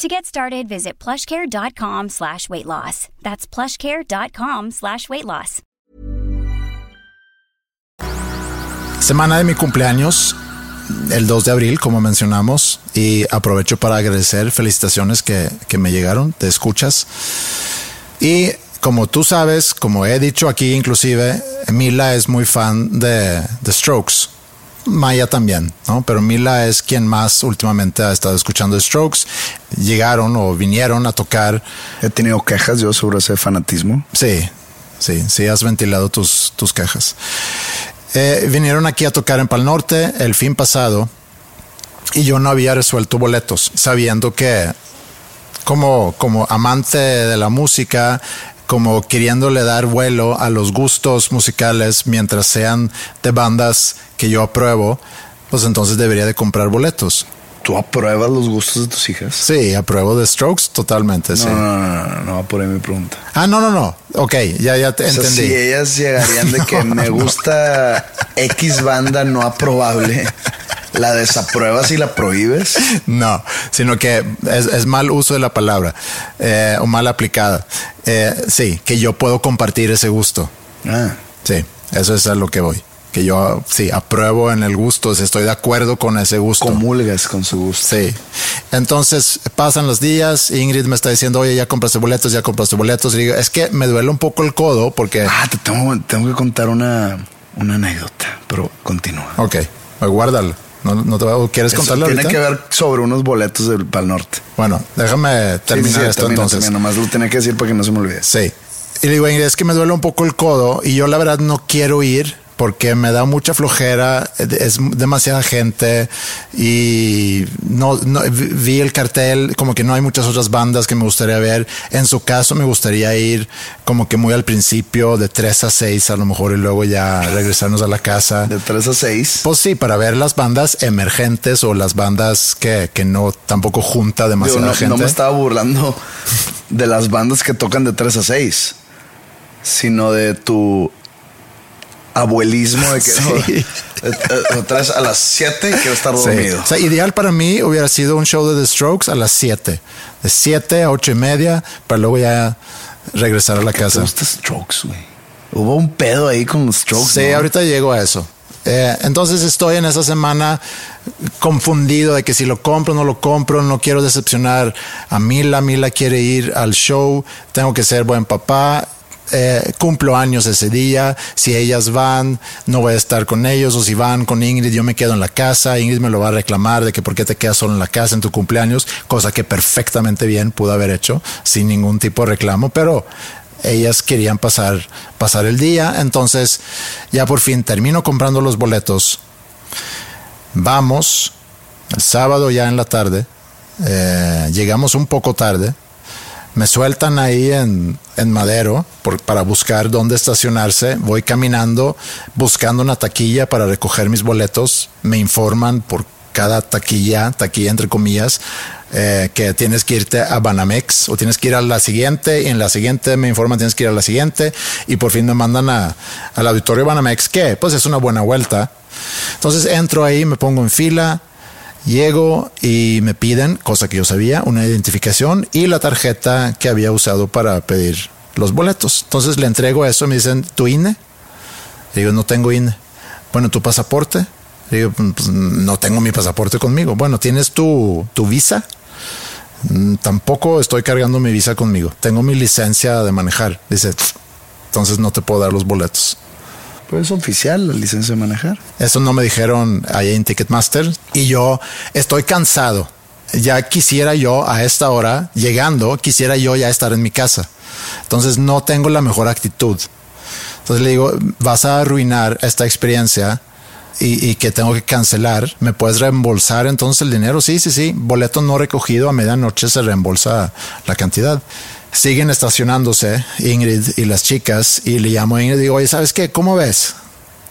To get started, visit plushcare.com slash weight loss. That's plushcare.com slash weight loss. Semana de mi cumpleaños, el 2 de abril, como mencionamos, y aprovecho para agradecer felicitaciones que, que me llegaron, te escuchas. Y como tú sabes, como he dicho aquí inclusive, Mila es muy fan de The Strokes. Maya también, ¿no? Pero Mila es quien más últimamente ha estado escuchando Strokes. Llegaron o vinieron a tocar He tenido quejas yo sobre ese fanatismo. Sí, sí, sí has ventilado tus, tus quejas. Eh, vinieron aquí a tocar en Pal Norte el fin pasado y yo no había resuelto boletos, sabiendo que como, como amante de la música, como queriéndole dar vuelo a los gustos musicales mientras sean de bandas que yo apruebo, pues entonces debería de comprar boletos. ¿Tú apruebas los gustos de tus hijas? Sí, apruebo de Strokes totalmente, sí. No, no, no, no, no va por ahí mi pregunta. Ah, no, no, no. Ok, ya, ya te O sea, entendí. si ellas llegarían de que No, me no. gusta <laughs> X banda no aprobable, ¿la desapruebas y la prohíbes? No, sino que es, es mal uso de la palabra eh, o mal aplicada. Eh, sí, que yo puedo compartir ese gusto. Ah, Sí, eso es a lo que voy. Que yo sí apruebo en el gusto, estoy de acuerdo con ese gusto. comulgas con su gusto. Sí. Entonces pasan los días, Ingrid me está diciendo, oye, ya compraste boletos, ya compraste boletos. Y digo, es que me duele un poco el codo porque Ah, te tengo, tengo que contar una, una anécdota, pero continúa. Ok, guárdalo. No, no te va- ¿Quieres Eso contarlo tiene ahorita? que ver sobre unos boletos del Pal Norte. Bueno, déjame terminar Sí, sí, sí, esto termina, entonces. termina. Nomás lo tenía que decir para que no se me olvide. Sí. Y le digo, es que me duele un poco el codo y yo la verdad no quiero ir porque me da mucha flojera, es demasiada gente y no, no- vi el cartel, como que no hay muchas otras bandas que me gustaría ver. En su caso me gustaría ir como que muy al principio, de 3 a 6 a lo mejor y luego ya regresarnos a la casa. De 3 a 6. Pues sí, para ver las bandas emergentes o las bandas que, que no tampoco junta demasiada no, gente. no me estaba burlando de las bandas que tocan de 3 a 6, sino de tu abuelismo de que Sí. no, eh, eh, traes a las 7 y quiero estar Sí. dormido. O sea, ideal para mí hubiera sido un show de The Strokes a las 7. De 7 a 8 y media, para luego ya regresar a la ¿Te casa. gusta Strokes, güey? Hubo un pedo ahí con los Strokes. Sí, ¿no? ahorita llego a eso. Eh, entonces estoy en esa semana confundido de que si lo compro no lo compro, no quiero decepcionar a Mila, Mila quiere ir al show, tengo que ser buen papá, eh, cumplo años ese día, si ellas van, no voy a estar con ellos, o si van con Ingrid, yo me quedo en la casa, Ingrid me lo va a reclamar de que por qué te quedas solo en la casa en tu cumpleaños, cosa que perfectamente bien pudo haber hecho sin ningún tipo de reclamo, pero ellas querían pasar, pasar el día. Entonces, ya por fin termino comprando los boletos. Vamos, el sábado ya en la tarde. eh, llegamos un poco tarde. Me sueltan ahí en, en Madero para buscar dónde estacionarse. Voy caminando buscando una taquilla para recoger mis boletos. Me informan por cada taquilla, taquilla entre comillas, eh, que tienes que irte a Banamex o tienes que ir a la siguiente y en la siguiente me informan tienes que ir a la siguiente y por fin me mandan a- al auditorio Banamex que pues es una buena vuelta. Entonces entro ahí, me pongo en fila, Llego y me piden, cosa que yo sabía, una identificación y la tarjeta que había usado para pedir los boletos. Entonces le entrego eso y me dicen, ¿tu INE? Digo, no tengo INE. Bueno, ¿tu pasaporte? Digo, pues no tengo mi pasaporte conmigo. Bueno, ¿tienes tu, tu visa? "Mm, Tampoco estoy cargando mi visa conmigo. Tengo mi licencia de manejar. Dice, entonces no te puedo dar los boletos. Es oficial la licencia de manejar. Eso no me dijeron ahí en Ticketmaster. Y yo estoy cansado. Ya quisiera yo a esta hora, llegando, quisiera yo ya estar en mi casa. Entonces no tengo la mejor actitud. Entonces le digo, vas a arruinar esta experiencia y, y que tengo que cancelar. ¿Me puedes reembolsar entonces el dinero? Sí, sí, sí. Boleto no recogido a medianoche se reembolsa la cantidad. Siguen estacionándose Ingrid y las chicas y le llamo a Ingrid y digo, oye, ¿sabes qué? ¿Cómo ves?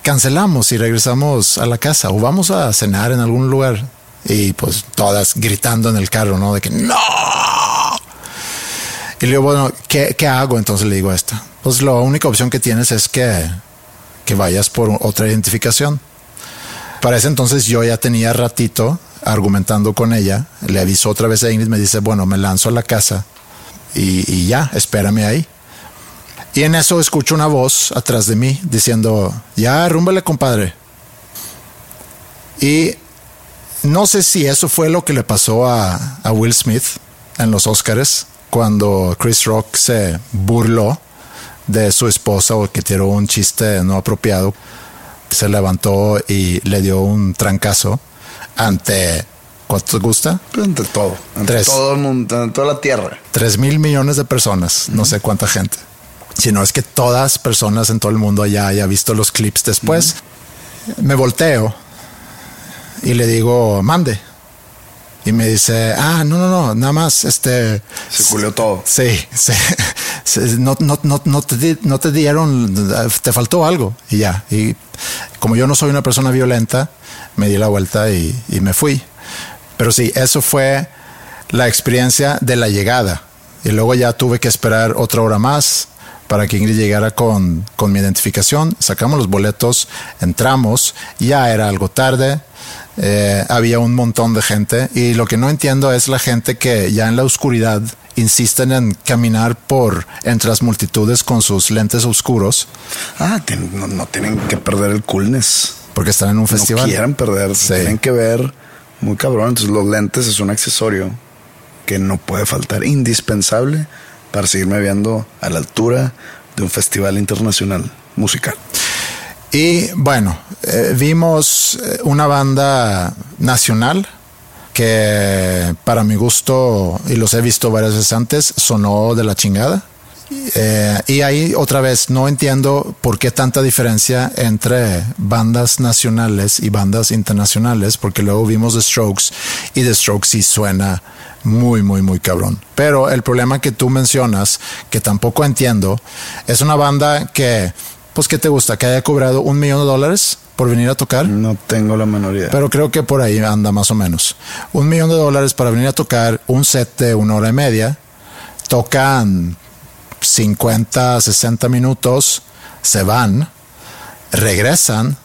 Cancelamos y regresamos a la casa o vamos a cenar en algún lugar. Y pues todas gritando en el carro, ¿no? De que no. Y le digo, bueno, ¿qué, qué hago? Entonces le digo a esta. Pues la única opción que tienes es que, que vayas por otra identificación. Para ese entonces yo ya tenía ratito argumentando con ella. Le avisó otra vez a Ingrid, me dice, bueno, me lanzo a la casa y, ya, espérame ahí. Y en eso escucho una voz atrás de mí diciendo, ya, rúmbale, compadre. Y no sé si eso fue lo que le pasó a, a Will Smith en los Oscars cuando Chris Rock se burló de su esposa o que tiró un chiste no apropiado. Se levantó y le dio un trancazo ante, ¿cuánto te gusta? Pues ante todo. Ante Tres. todo el mundo, ante toda la tierra. Tres mil millones de personas, no sé cuánta gente. Si no es que todas personas en todo el mundo ya haya visto los clips después. Me volteo y le digo, mande. Y me dice, ah, no, no, no, nada más, este... Se culió todo. Sí, <laughs> sí. No, no, no, no, te, no te dieron, te faltó algo y ya. Y como yo no soy una persona violenta, me di la vuelta y, y me fui. Pero sí, eso fue la experiencia de la llegada. Y luego ya tuve que esperar otra hora más para que Ingrid llegara con, con mi identificación. Sacamos los boletos, entramos, ya era algo tarde. eh, había un montón de gente y lo que no entiendo es la gente que ya en la oscuridad insisten en caminar por entre las multitudes con sus lentes oscuros Ah, no, no tienen que perder el coolness. porque están en un festival. No quieren perder, Sí. tienen que ver muy cabrón. Entonces los lentes es un accesorio que no puede faltar, indispensable para seguirme viendo a la altura de un festival internacional musical. Y bueno, eh, vimos eh, una banda nacional que para mi gusto, y los he visto varias veces antes, sonó de la chingada. Eh, y ahí otra vez no entiendo por qué tanta diferencia entre bandas nacionales y bandas internacionales, porque luego vimos The Strokes y The Strokes sí suena muy, muy, muy cabrón. Pero el problema que tú mencionas, que tampoco entiendo, es una banda que, pues, ¿qué te gusta? Que haya cobrado un millón de dólares por venir a tocar. No tengo la menor idea. Pero creo que por ahí anda más o menos. Un millón de dólares para venir a tocar un set de una hora y media. Tocan 50, 60 minutos, se van, regresan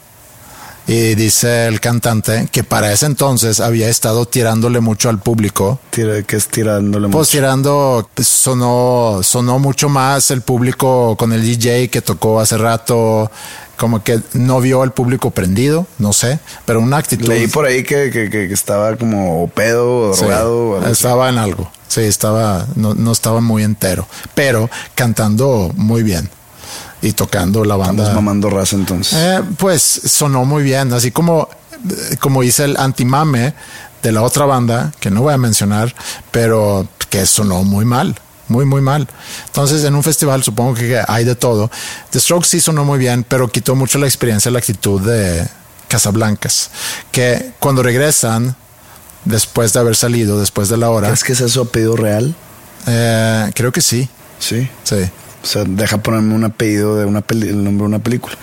y dice el cantante que para ese entonces había estado tirándole mucho al público. Que es tirándole Pues mucho. tirando, sonó, sonó mucho más el público con el DJ que tocó hace rato, como que no vio al público prendido, no sé, pero una actitud. Leí por ahí que, que- estaba como pedo, Sí, drogado. estaba en algo. Sí, estaba, no, no estaba muy entero, pero cantando muy bien y tocando la Estamos banda. mamando raza entonces. Eh, pues sonó muy bien, así como, como hice el antimame de la otra banda, que no voy a mencionar, pero que sonó muy mal, muy, muy mal. Entonces, en un festival supongo que hay de todo. The Strokes sí sonó muy bien, pero quitó mucho la experiencia, la actitud de Casablancas, que cuando regresan, después de haber salido, después de la hora, ¿Crees que es eso apellido real? eh, creo que sí, Sí. sí. O sea, deja ponerme un apellido de una peli- el nombre de una película.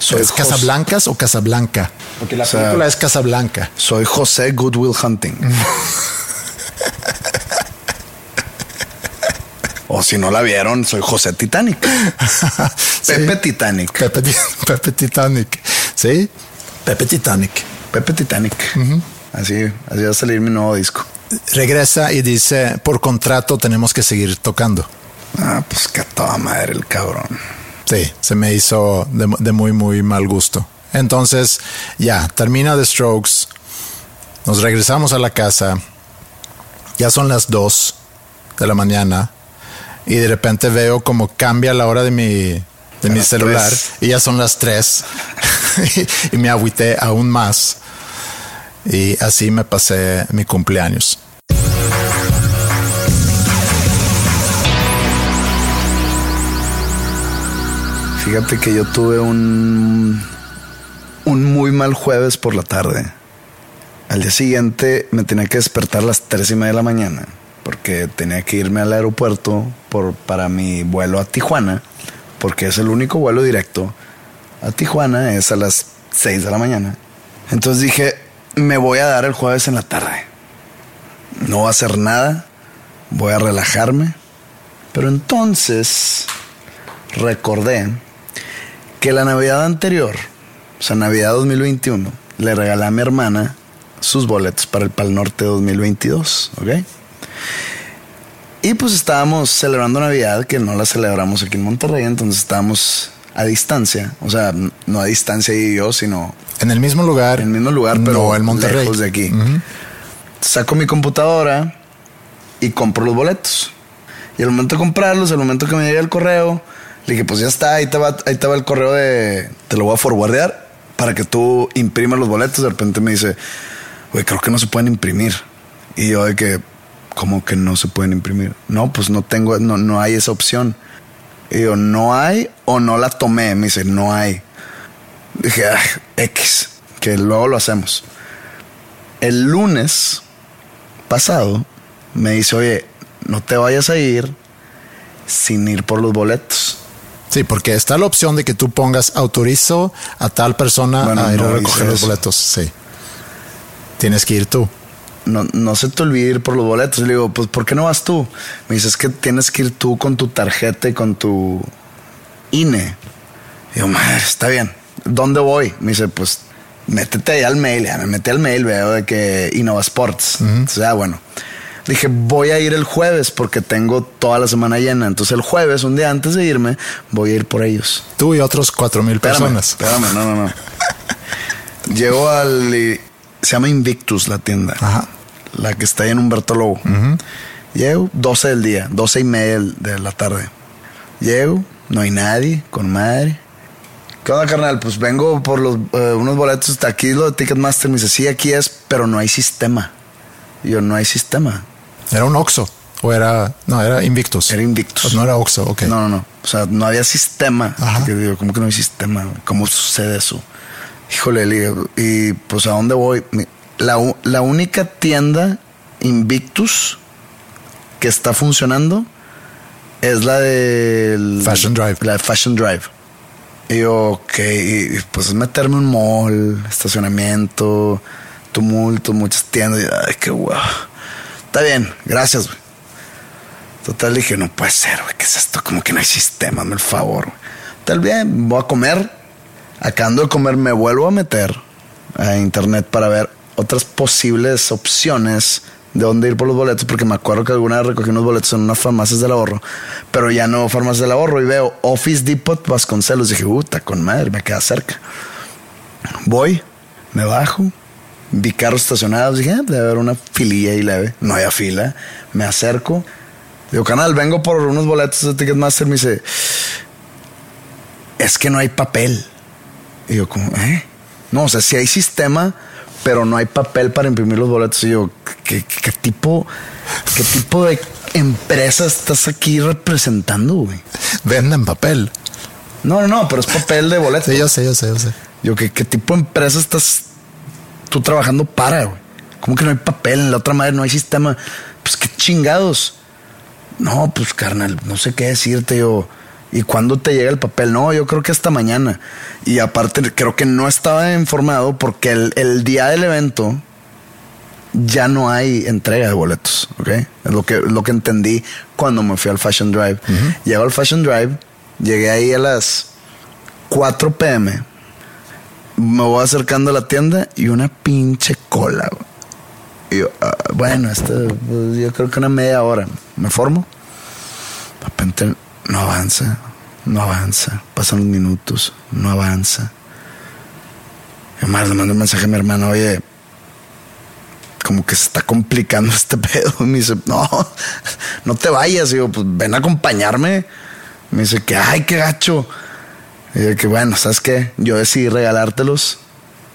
Soy ¿Es Casablancas o Casablanca? Porque la O sea, película es Casablanca. Soy José Goodwill Hunting. o si no la vieron, soy José Titanic. <laughs> Sí. Pepe Titanic. Pepe, Ti- <laughs> Pepe Titanic. ¿Sí? Pepe Titanic. Pepe Titanic. Así, así va a salir mi nuevo disco. Regresa y dice, por contrato tenemos que seguir tocando. Ah, pues que a toda madre el cabrón. Sí, se me hizo de, de muy, muy mal gusto. Entonces, ya, termina The Strokes. Nos regresamos a la casa. Ya son las 2 de la mañana. Y de repente veo como cambia la hora de mi, de mi celular. tres. Y ya son las 3. y, <laughs> y me agüité aún más. Y así me pasé mi cumpleaños. Fíjate que yo tuve un, un muy mal jueves por la tarde. Al día siguiente me tenía que despertar a las tres y media de la mañana porque tenía que irme al aeropuerto por, para mi vuelo a Tijuana, porque es el único vuelo directo a Tijuana, es a las 6 de la mañana. Entonces dije, me voy a dar el jueves en la tarde. No voy a hacer nada, voy a relajarme. Pero entonces recordé que la Navidad anterior, o sea, Navidad 2021, le regalé a mi hermana sus boletos para el Pal Norte 2022, ¿ok? Y pues estábamos celebrando Navidad, que no la celebramos aquí en Monterrey, entonces estábamos a distancia, o sea, no a distancia y yo, sino En el mismo lugar. en el mismo lugar, pero no en Monterrey. lejos de aquí. Saco mi computadora y compro los boletos. Y al momento de comprarlos, al momento que me llega el correo, le dije, pues ya está, ahí te va, ahí te el correo de... Te lo voy a forwardear para que tú imprimas los boletos. De repente me dice, güey, creo que no se pueden imprimir. Y yo de que, ¿cómo que no se pueden imprimir? No, pues no tengo, no, no hay esa opción. Y yo, ¿no hay o no la tomé? Me dice, no hay. Dije, "Ah, X, que luego lo hacemos. El lunes pasado me dice, oye, no te vayas a ir sin ir por los boletos. Sí, porque está la opción de que tú pongas autorizo a tal persona Bueno, a ir no a recoger los boletos. Sí. Tienes que ir tú. No, no se te olvide ir por los boletos. Le digo, pues, ¿por qué no vas tú? Me dice, es que tienes que ir tú con tu tarjeta y con tu INE. Digo, madre, está bien. ¿Dónde voy? Me dice, pues, métete ahí al mail. Ya me metí al mail, veo de que Innova Sports. Entonces, ah, bueno. Dije, voy a ir el jueves porque tengo toda la semana llena. Entonces, el jueves, un día antes de irme, voy a ir por ellos. Tú y otros cuatro mil personas. Espérame, no, no, no. <laughs> Llego al. Se llama Invictus la tienda. Ajá. La que está ahí en Humberto Lobo. Llego, 12 del día, 12 y media de la tarde. Llego, no hay nadie, con madre. ¿Qué onda, carnal? Pues vengo por los, eh, unos boletos. de Aquí lo de Ticketmaster. Me dice, sí, aquí es, pero no hay sistema. Y yo, no hay sistema. Era un Oxxo. O era, no, era Invictus. Era Invictus. No era Oxxo, ok. No, no, no. O sea, no había sistema. Ajá. Que digo, ¿cómo que no hay sistema? ¿Cómo sucede eso? Híjole, le digo, y pues ¿a dónde voy? La, la única tienda Invictus que está funcionando es la de Fashion Drive. La de Fashion Drive. Y yo, ok, y, y, pues es meterme un mall, estacionamiento, tumulto, muchas tiendas. Y, ay, qué guau. Está bien, gracias, güey. Total, dije, no puede ser, güey, ¿qué es esto? Como que no hay sistema, hazme el favor. güey. Tal bien, voy a comer. Acabando de comer, me vuelvo a meter a internet para ver otras posibles opciones de dónde ir por los boletos, porque me acuerdo que alguna vez recogí unos boletos en unas farmacias del ahorro, pero ya no farmacias del ahorro y veo Office Depot Vasconcelos. Dije, puta, con madre, me queda cerca. Voy, me bajo, vi carros estacionados, dije, ah, debe haber una fililla ahí leve. No había fila, me acerco. Digo, canal, vengo por unos boletos de Ticketmaster. Me dice, es que no hay papel. Y yo, como, ¿eh? No, o sea, sí hay sistema, pero no hay papel para imprimir los boletos. Y yo, ¿qué, qué- qué tipo, qué tipo de empresa estás aquí representando, güey? Venden papel. No, no, no, pero es papel de boletos. Sí, yo sé, yo sé, yo sé. Yo, ¿qué, qué tipo de empresa estás tú trabajando para, güey? ¿Cómo que no hay papel? En la otra madre no hay sistema. Pues qué chingados. No, pues carnal, no sé qué decirte yo. ¿Y cuándo te llega el papel? No, yo creo que hasta mañana. Y aparte, creo que no estaba informado porque el, el día del evento ya no hay entrega de boletos, ¿ok? Es lo que, lo que entendí cuando me fui al Fashion Drive. Llego al Fashion Drive, llegué ahí a las 4 pm. Me voy acercando a la tienda y una pinche cola. Y yo, ah, bueno, esto, pues, yo creo que una media hora. Me formo. De no avanza, no avanza. Pasan los minutos, no avanza. Y más le mando un mensaje a mi hermano, oye, como que se está complicando <laughs> este pedo. Me dice, no, no te vayas. Y yo, pues ven a acompañarme. Me dice que, ay, qué gacho. Y yo, que bueno, ¿sabes qué? Yo decidí regalártelos,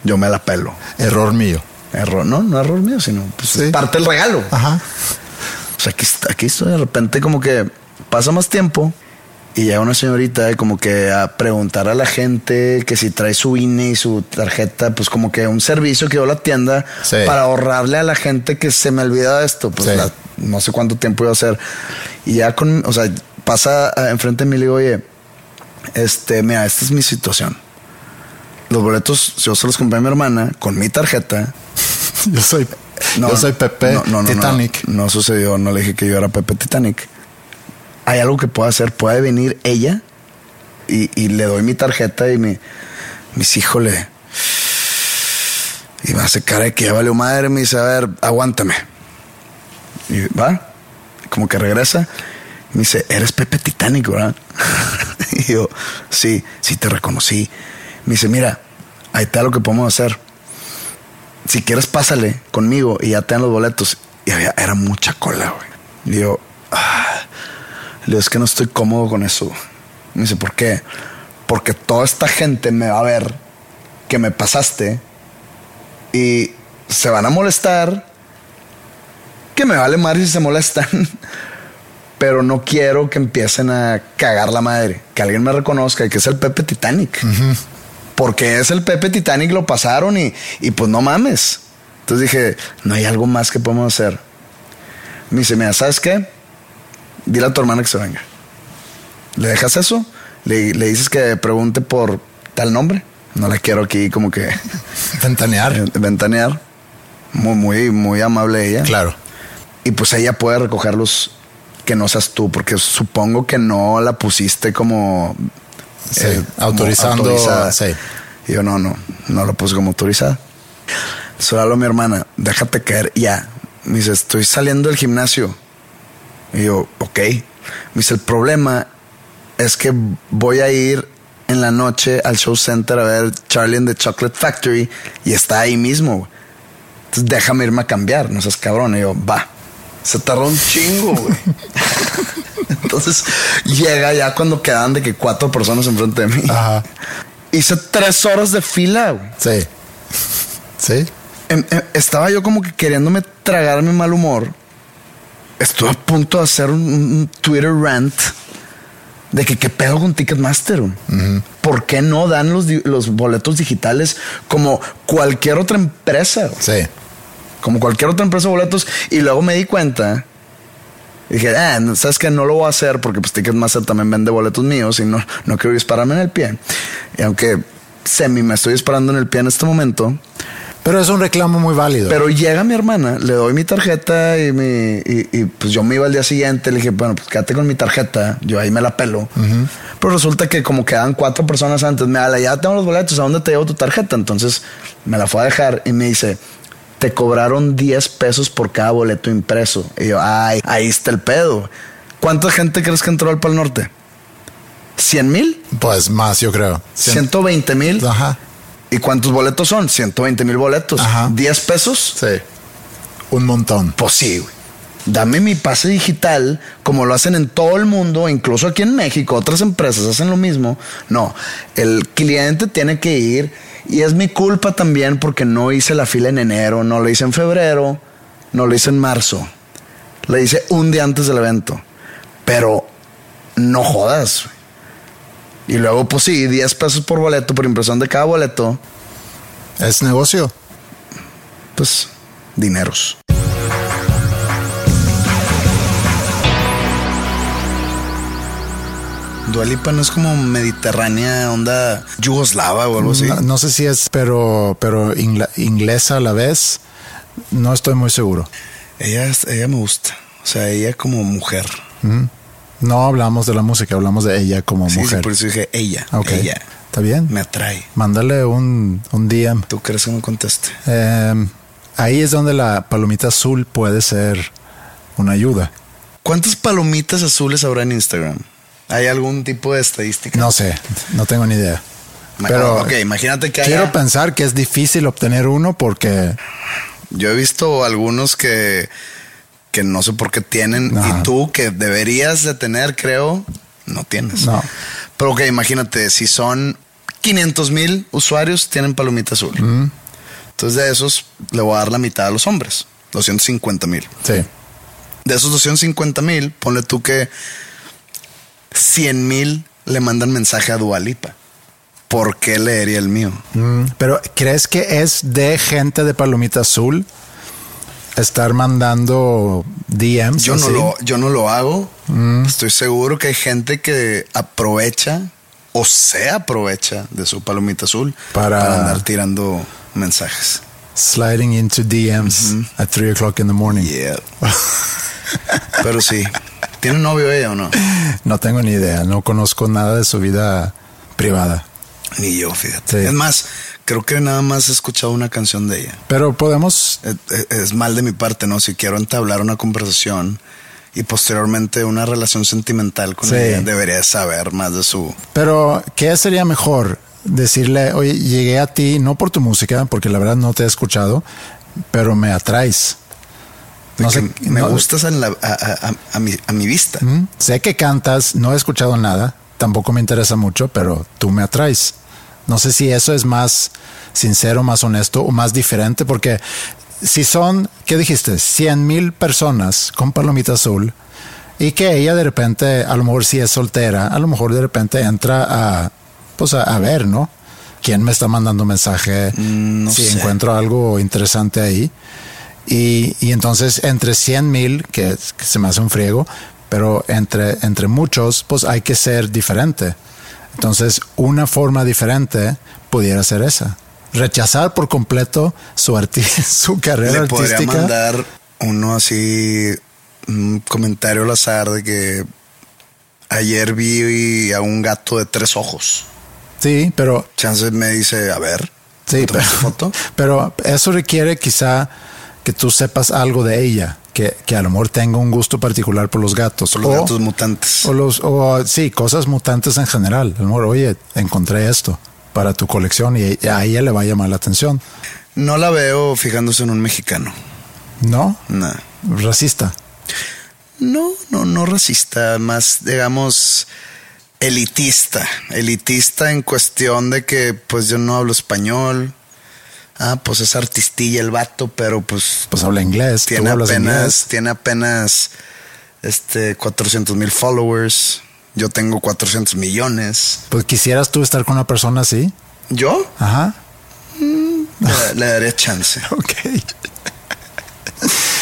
yo me la pelo. Error mío. Error, no, no error mío, sino pues, Sí. parte del regalo. Ajá. O sea, aquí, aquí estoy de repente como que pasa más tiempo y llega una señorita como que a preguntar a la gente que si trae su INE y su tarjeta, pues como que un servicio que dio la tienda Sí. para ahorrarle a la gente que se me olvida esto. Pues Sí. la- no sé cuánto tiempo iba a hacer. Y ya con, o sea, pasa enfrente de mí y le digo, oye, este, mira, esta es mi situación. Los boletos, yo se los compré a mi hermana con mi tarjeta. <laughs> Yo soy, yo soy Pepe no, no, no, Titanic. No, sucedió, no le dije que yo era Pepe Titanic. Hay algo que puedo hacer. Puede venir ella y, y le doy mi tarjeta y mi, mis híjole. Y me hace cara de que ya valió madre. Me dice, a ver, aguántame. Y va, como que regresa. Me dice, eres Pepe Titanic, ¿verdad? <laughs> <laughs> y yo, sí, sí te reconocí. Me dice, mira, ahí está lo que podemos hacer si quieres pásale conmigo y ya te dan los boletos. Y había, era mucha cola, güey. Y yo, ah, le digo, es que no estoy cómodo con eso. Me dice, ¿por qué? Porque toda esta gente me va a ver que me pasaste y se van a molestar. Que me vale madre si se molestan. <laughs> Pero no quiero que empiecen a cagar la madre. Que alguien me reconozca que es el Pepe Titanic porque es el Pepe Titanic, lo pasaron y, y pues no mames. Entonces dije, no hay algo más que podemos hacer. Me dice, mira, ¿sabes qué? Dile a tu hermana que se venga. ¿Le dejas eso? Le, le dices que pregunte por tal nombre. No la quiero aquí como que <laughs> Ventanear. <laughs> ventanear. Muy, muy, muy amable ella. Claro. Y pues ella puede recogerlos que no seas tú, porque supongo que no la pusiste como Sí, eh, como autorizando. autorizada. Sí. Y yo no, no, no lo puse como autorizada. Solo hablo a mi hermana, déjate caer ya. Me dice, estoy saliendo del gimnasio. Y yo, ok. Me dice, el problema es que voy a ir en la noche al show center a ver Charlie and the Chocolate Factory y está ahí mismo. Entonces déjame irme a cambiar, no seas cabrón. Y yo, va. Se tardó un chingo, güey. <laughs> Entonces llega ya cuando quedan de que cuatro personas enfrente de mí. Ajá. Hice tres horas de fila. güey. Sí. Sí. Estaba yo como que queriéndome tragar mi mal humor. Estuve a punto de hacer un, un Twitter rant de que qué pedo con Ticketmaster. ¿Por qué no dan los, los boletos digitales como cualquier otra empresa? Sí. Como cualquier otra empresa de boletos. Y luego me di cuenta. y Dije, ah, sabes que no lo voy a hacer porque pues Ticketmaster también vende boletos míos y no, no quiero dispararme en el pie. Y aunque semi me estoy disparando en el pie en este momento, Pero es un reclamo muy válido. pero llega mi hermana, le doy mi tarjeta y, mi, y, y, pues yo me iba al día siguiente. Le dije, bueno, pues quédate con mi tarjeta. Yo ahí me la pelo. Pero resulta que como quedan cuatro personas antes, me habla, ya tengo los boletos, ¿a dónde te llevo tu tarjeta? Entonces me la fue a dejar y me dice, te cobraron 10 pesos por cada boleto impreso. Y yo, ay, ahí está el pedo. ¿Cuánta gente crees que entró al Pal Norte? ¿100 mil? pues más, yo creo. Cien- ¿120 mil? Ajá. ¿Y cuántos boletos son? 120 mil boletos. Ajá. ¿10 pesos? Sí. Un montón. Pues sí, güey. Dame mi pase digital, como lo hacen en todo el mundo, incluso aquí en México, otras empresas hacen lo mismo. No, el cliente tiene que ir y es mi culpa también porque no hice la fila en enero, no lo hice en febrero, no lo hice en marzo. Le hice un día antes del evento. Pero no jodas. Y luego, pues sí, 10 pesos por boleto, por impresión de cada boleto, Es negocio. pues dineros. Dualipa no es como mediterránea, onda yugoslava o algo así. No, no sé si es, pero, pero ingla- inglesa a la vez. No estoy muy seguro. Ella, ella me gusta. O sea, ella como mujer. No hablamos de la música, hablamos de ella como Sí, sí, mujer. por eso dije ella. Ok. Ella. Está bien. Me atrae. Mándale un, un DM. ¿Tú crees que me conteste? Eh, ahí es donde la palomita azul puede ser una ayuda. ¿Cuántas palomitas azules habrá en Instagram? ¿Hay algún tipo de estadística? No sé, no tengo ni idea. Pero ok, imagínate que quiero haya- pensar que es difícil obtener uno porque Yo he visto algunos que, que no sé por qué tienen Ajá. y tú que deberías de tener, creo, no tienes. No. Pero ok, imagínate, si son 500 mil usuarios, tienen palomita azul. Entonces de esos le voy a dar la mitad a los hombres, 250 mil. sí, De esos 250 mil, ponle tú que 100 mil le mandan mensaje a Dualipa. ¿Por qué leería el mío? Mm, pero ¿crees que es de gente de palomita azul estar mandando DMs? Yo no, lo, yo no lo hago. Estoy seguro que hay gente que aprovecha o se aprovecha de su palomita azul Para- para, andar tirando mensajes. Sliding into DMs at 3 o'clock in the morning. Yeah. Pero sí. <laughs> ¿Tiene novio ella o no? <laughs> No tengo ni idea, no conozco nada de su vida privada. Ni yo, fíjate. Sí. Es más, creo que nada más he escuchado una canción de ella. Pero podemos, Es, es- es mal de mi parte, ¿no? Si quiero entablar una conversación y posteriormente una relación sentimental con Sí. ella, debería saber más de su... pero ¿qué sería mejor? Decirle, oye, llegué a ti no por tu música, porque la verdad no te he escuchado, pero me atraes. No sé, me no- gustas la- a, mi, a mi vista. Sé que cantas, no he escuchado nada, tampoco me interesa mucho, pero tú me atraes. No sé si eso es más sincero, más honesto o más diferente, porque si son, ¿qué dijiste? 100 mil personas con palomita azul y que ella de repente, a lo mejor si es soltera, a lo mejor de repente entra a, pues a, ver, ¿no? ¿Quién me está mandando mensaje? Mm, no si sé. encuentro algo interesante ahí. Y, y entonces entre 100 mil, que, se me hace un friego, pero entre, entre muchos, pues hay que ser diferente. Entonces, una forma diferente pudiera ser esa. Rechazar por completo su, arti- <laughs> su carrera Le podría artística. mandar uno así, un comentario al azar de que ayer vi a un gato de tres ojos. Sí, pero Chance me dice, a ver, Sí, ¿tomas pero, foto? <laughs> pero eso requiere quizá que tú sepas algo de ella, que, que a lo mejor tenga un gusto particular por los gatos. Por los o, gatos mutantes. o los, o sí, cosas mutantes en general. A lo mejor, oye, encontré esto para tu colección y a ella le va a llamar la atención. No la veo fijándose en un mexicano. ¿No? No. Racista. No, no, no racista, más, digamos, elitista, elitista en cuestión de que pues yo no hablo español. Ah, pues es artistilla el vato, pero pues Pues habla inglés. tiene apenas, inglés. tiene apenas este 400 mil followers. Yo tengo 400 millones. Pues quisieras tú estar con una persona así. ¿Yo? Ajá. Le, le daría chance. <laughs> Ok.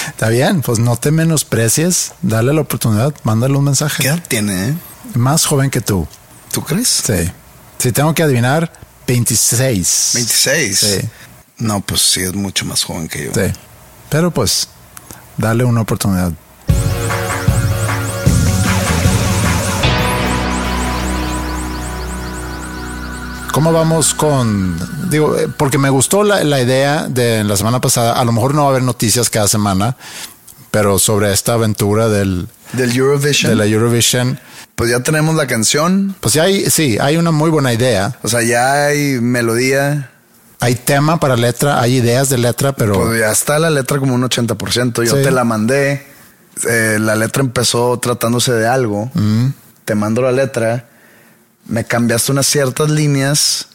Está bien, pues no te menosprecies, dale la oportunidad, mándale un mensaje. ¿Qué edad tiene? eh? Más joven que tú. ¿Tú crees? Sí. Si tengo que adivinar, 26. 26. Sí. No, pues sí, es mucho más joven que yo. Sí. Pero pues, dale una oportunidad. ¿Cómo vamos con, digo, eh, porque me gustó la, la idea de la semana pasada, a lo mejor no va a haber noticias cada semana, pero sobre esta aventura del, Del Eurovision. de la Eurovision, Pues ya tenemos la canción. pues ya hay, sí, hay una muy buena idea. O sea, ya hay melodía. Hay tema para letra, hay ideas de letra, pero Pues ya está la letra como un 80%. Yo Sí. te la mandé. Eh, la letra empezó tratándose de algo. Mm. Te mando la letra. Me cambiaste unas ciertas líneas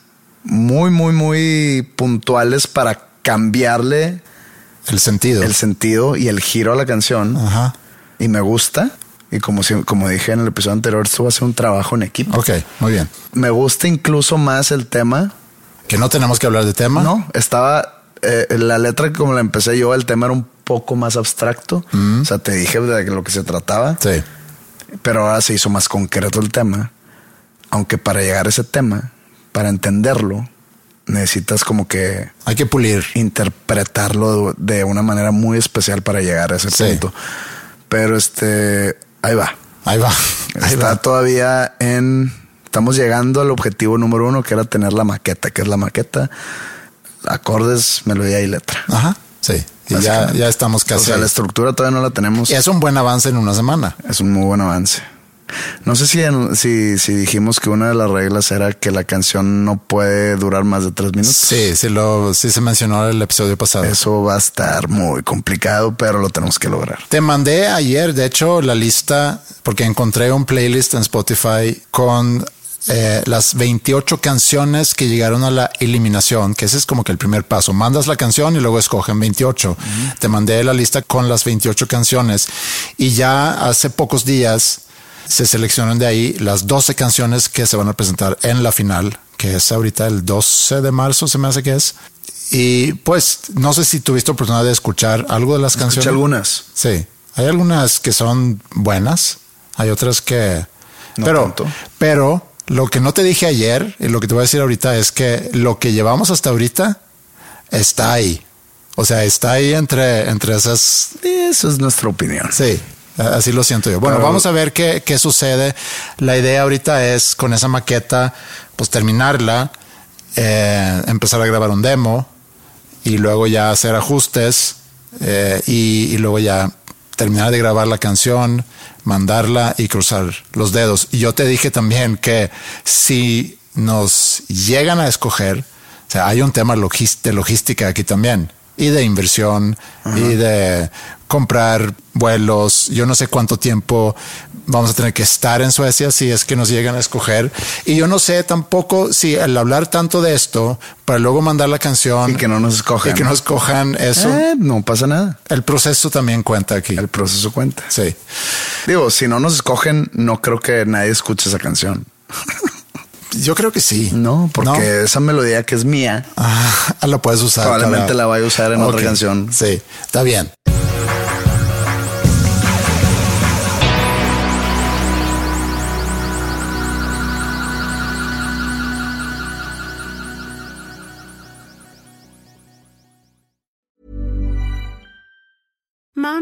muy, muy, muy puntuales para cambiarle el sentido. el sentido y el giro a la canción. Ajá. Y me gusta. Y como, si- como dije en el episodio anterior, esto va a ser un trabajo en equipo. Ok, muy bien. Me gusta incluso más el tema. Que no tenemos que hablar de tema. No, estaba eh, la letra como la empecé yo, el tema era un poco más abstracto. O sea, te dije de lo que se trataba, Sí. pero ahora se hizo más concreto el tema. Aunque para llegar a ese tema, para entenderlo, necesitas como que Hay que pulir. interpretarlo de una manera muy especial para llegar a ese Sí. punto. Pero este, ahí va. Ahí va. Ahí Está va. todavía en. Estamos llegando al objetivo número uno, que era tener la maqueta, que es la maqueta, acordes, melodía y letra. Ajá. Sí. Y ya, ya estamos O casi. sea, la estructura todavía no la tenemos. Y es un buen avance en una semana. Es un muy buen avance. No sé si, en- si, si dijimos que una de las reglas era que la canción no puede durar más de tres minutos. Sí, sí, lo, sí se mencionó en el episodio pasado. Eso va a estar muy complicado, pero lo tenemos que lograr. Te mandé ayer, de hecho, la lista, porque encontré un playlist en Spotify con eh, las 28 canciones que llegaron a la eliminación, que ese es como que el primer paso. Mandas la canción y luego escogen 28. Te mandé la lista con las 28 canciones y ya hace pocos días se seleccionan de ahí las 12 canciones que se van a presentar en la final, que es ahorita el 12 de marzo, se me hace que es. Y pues no sé si tuviste oportunidad de escuchar algo de las Escuché canciones. algunas. Sí, hay algunas que son buenas, hay otras que... No pero, tanto. pero lo que no te dije ayer y lo que te voy a decir ahorita es que lo que llevamos hasta ahorita está ahí. O sea, está ahí entre, entre esas... Esa es nuestra opinión. Sí, así lo siento yo. Bueno, Pero- vamos a ver qué, qué sucede. La idea ahorita es con esa maqueta, pues terminarla, eh, empezar a grabar un demo y luego ya hacer ajustes eh, y, y luego ya terminar de grabar la canción, mandarla y cruzar los dedos. Y yo te dije también que si nos llegan a escoger, o sea, hay un tema de logística aquí también y de inversión y de comprar vuelos. Yo no sé cuánto tiempo vamos a tener que estar en Suecia si es que nos llegan a escoger. Y yo no sé tampoco si al hablar tanto de esto para luego mandar la canción Y que no nos escojan. y que nos escojan eso. Eh, no pasa nada. El proceso también cuenta aquí. El proceso cuenta. Sí. Digo, si no nos escogen, no creo que nadie escuche esa canción. <laughs> Yo creo que sí. No, porque esa melodía que es mía, Ah, <laughs> la puedes usar. Probablemente la vaya a usar en otra canción. Sí, está bien.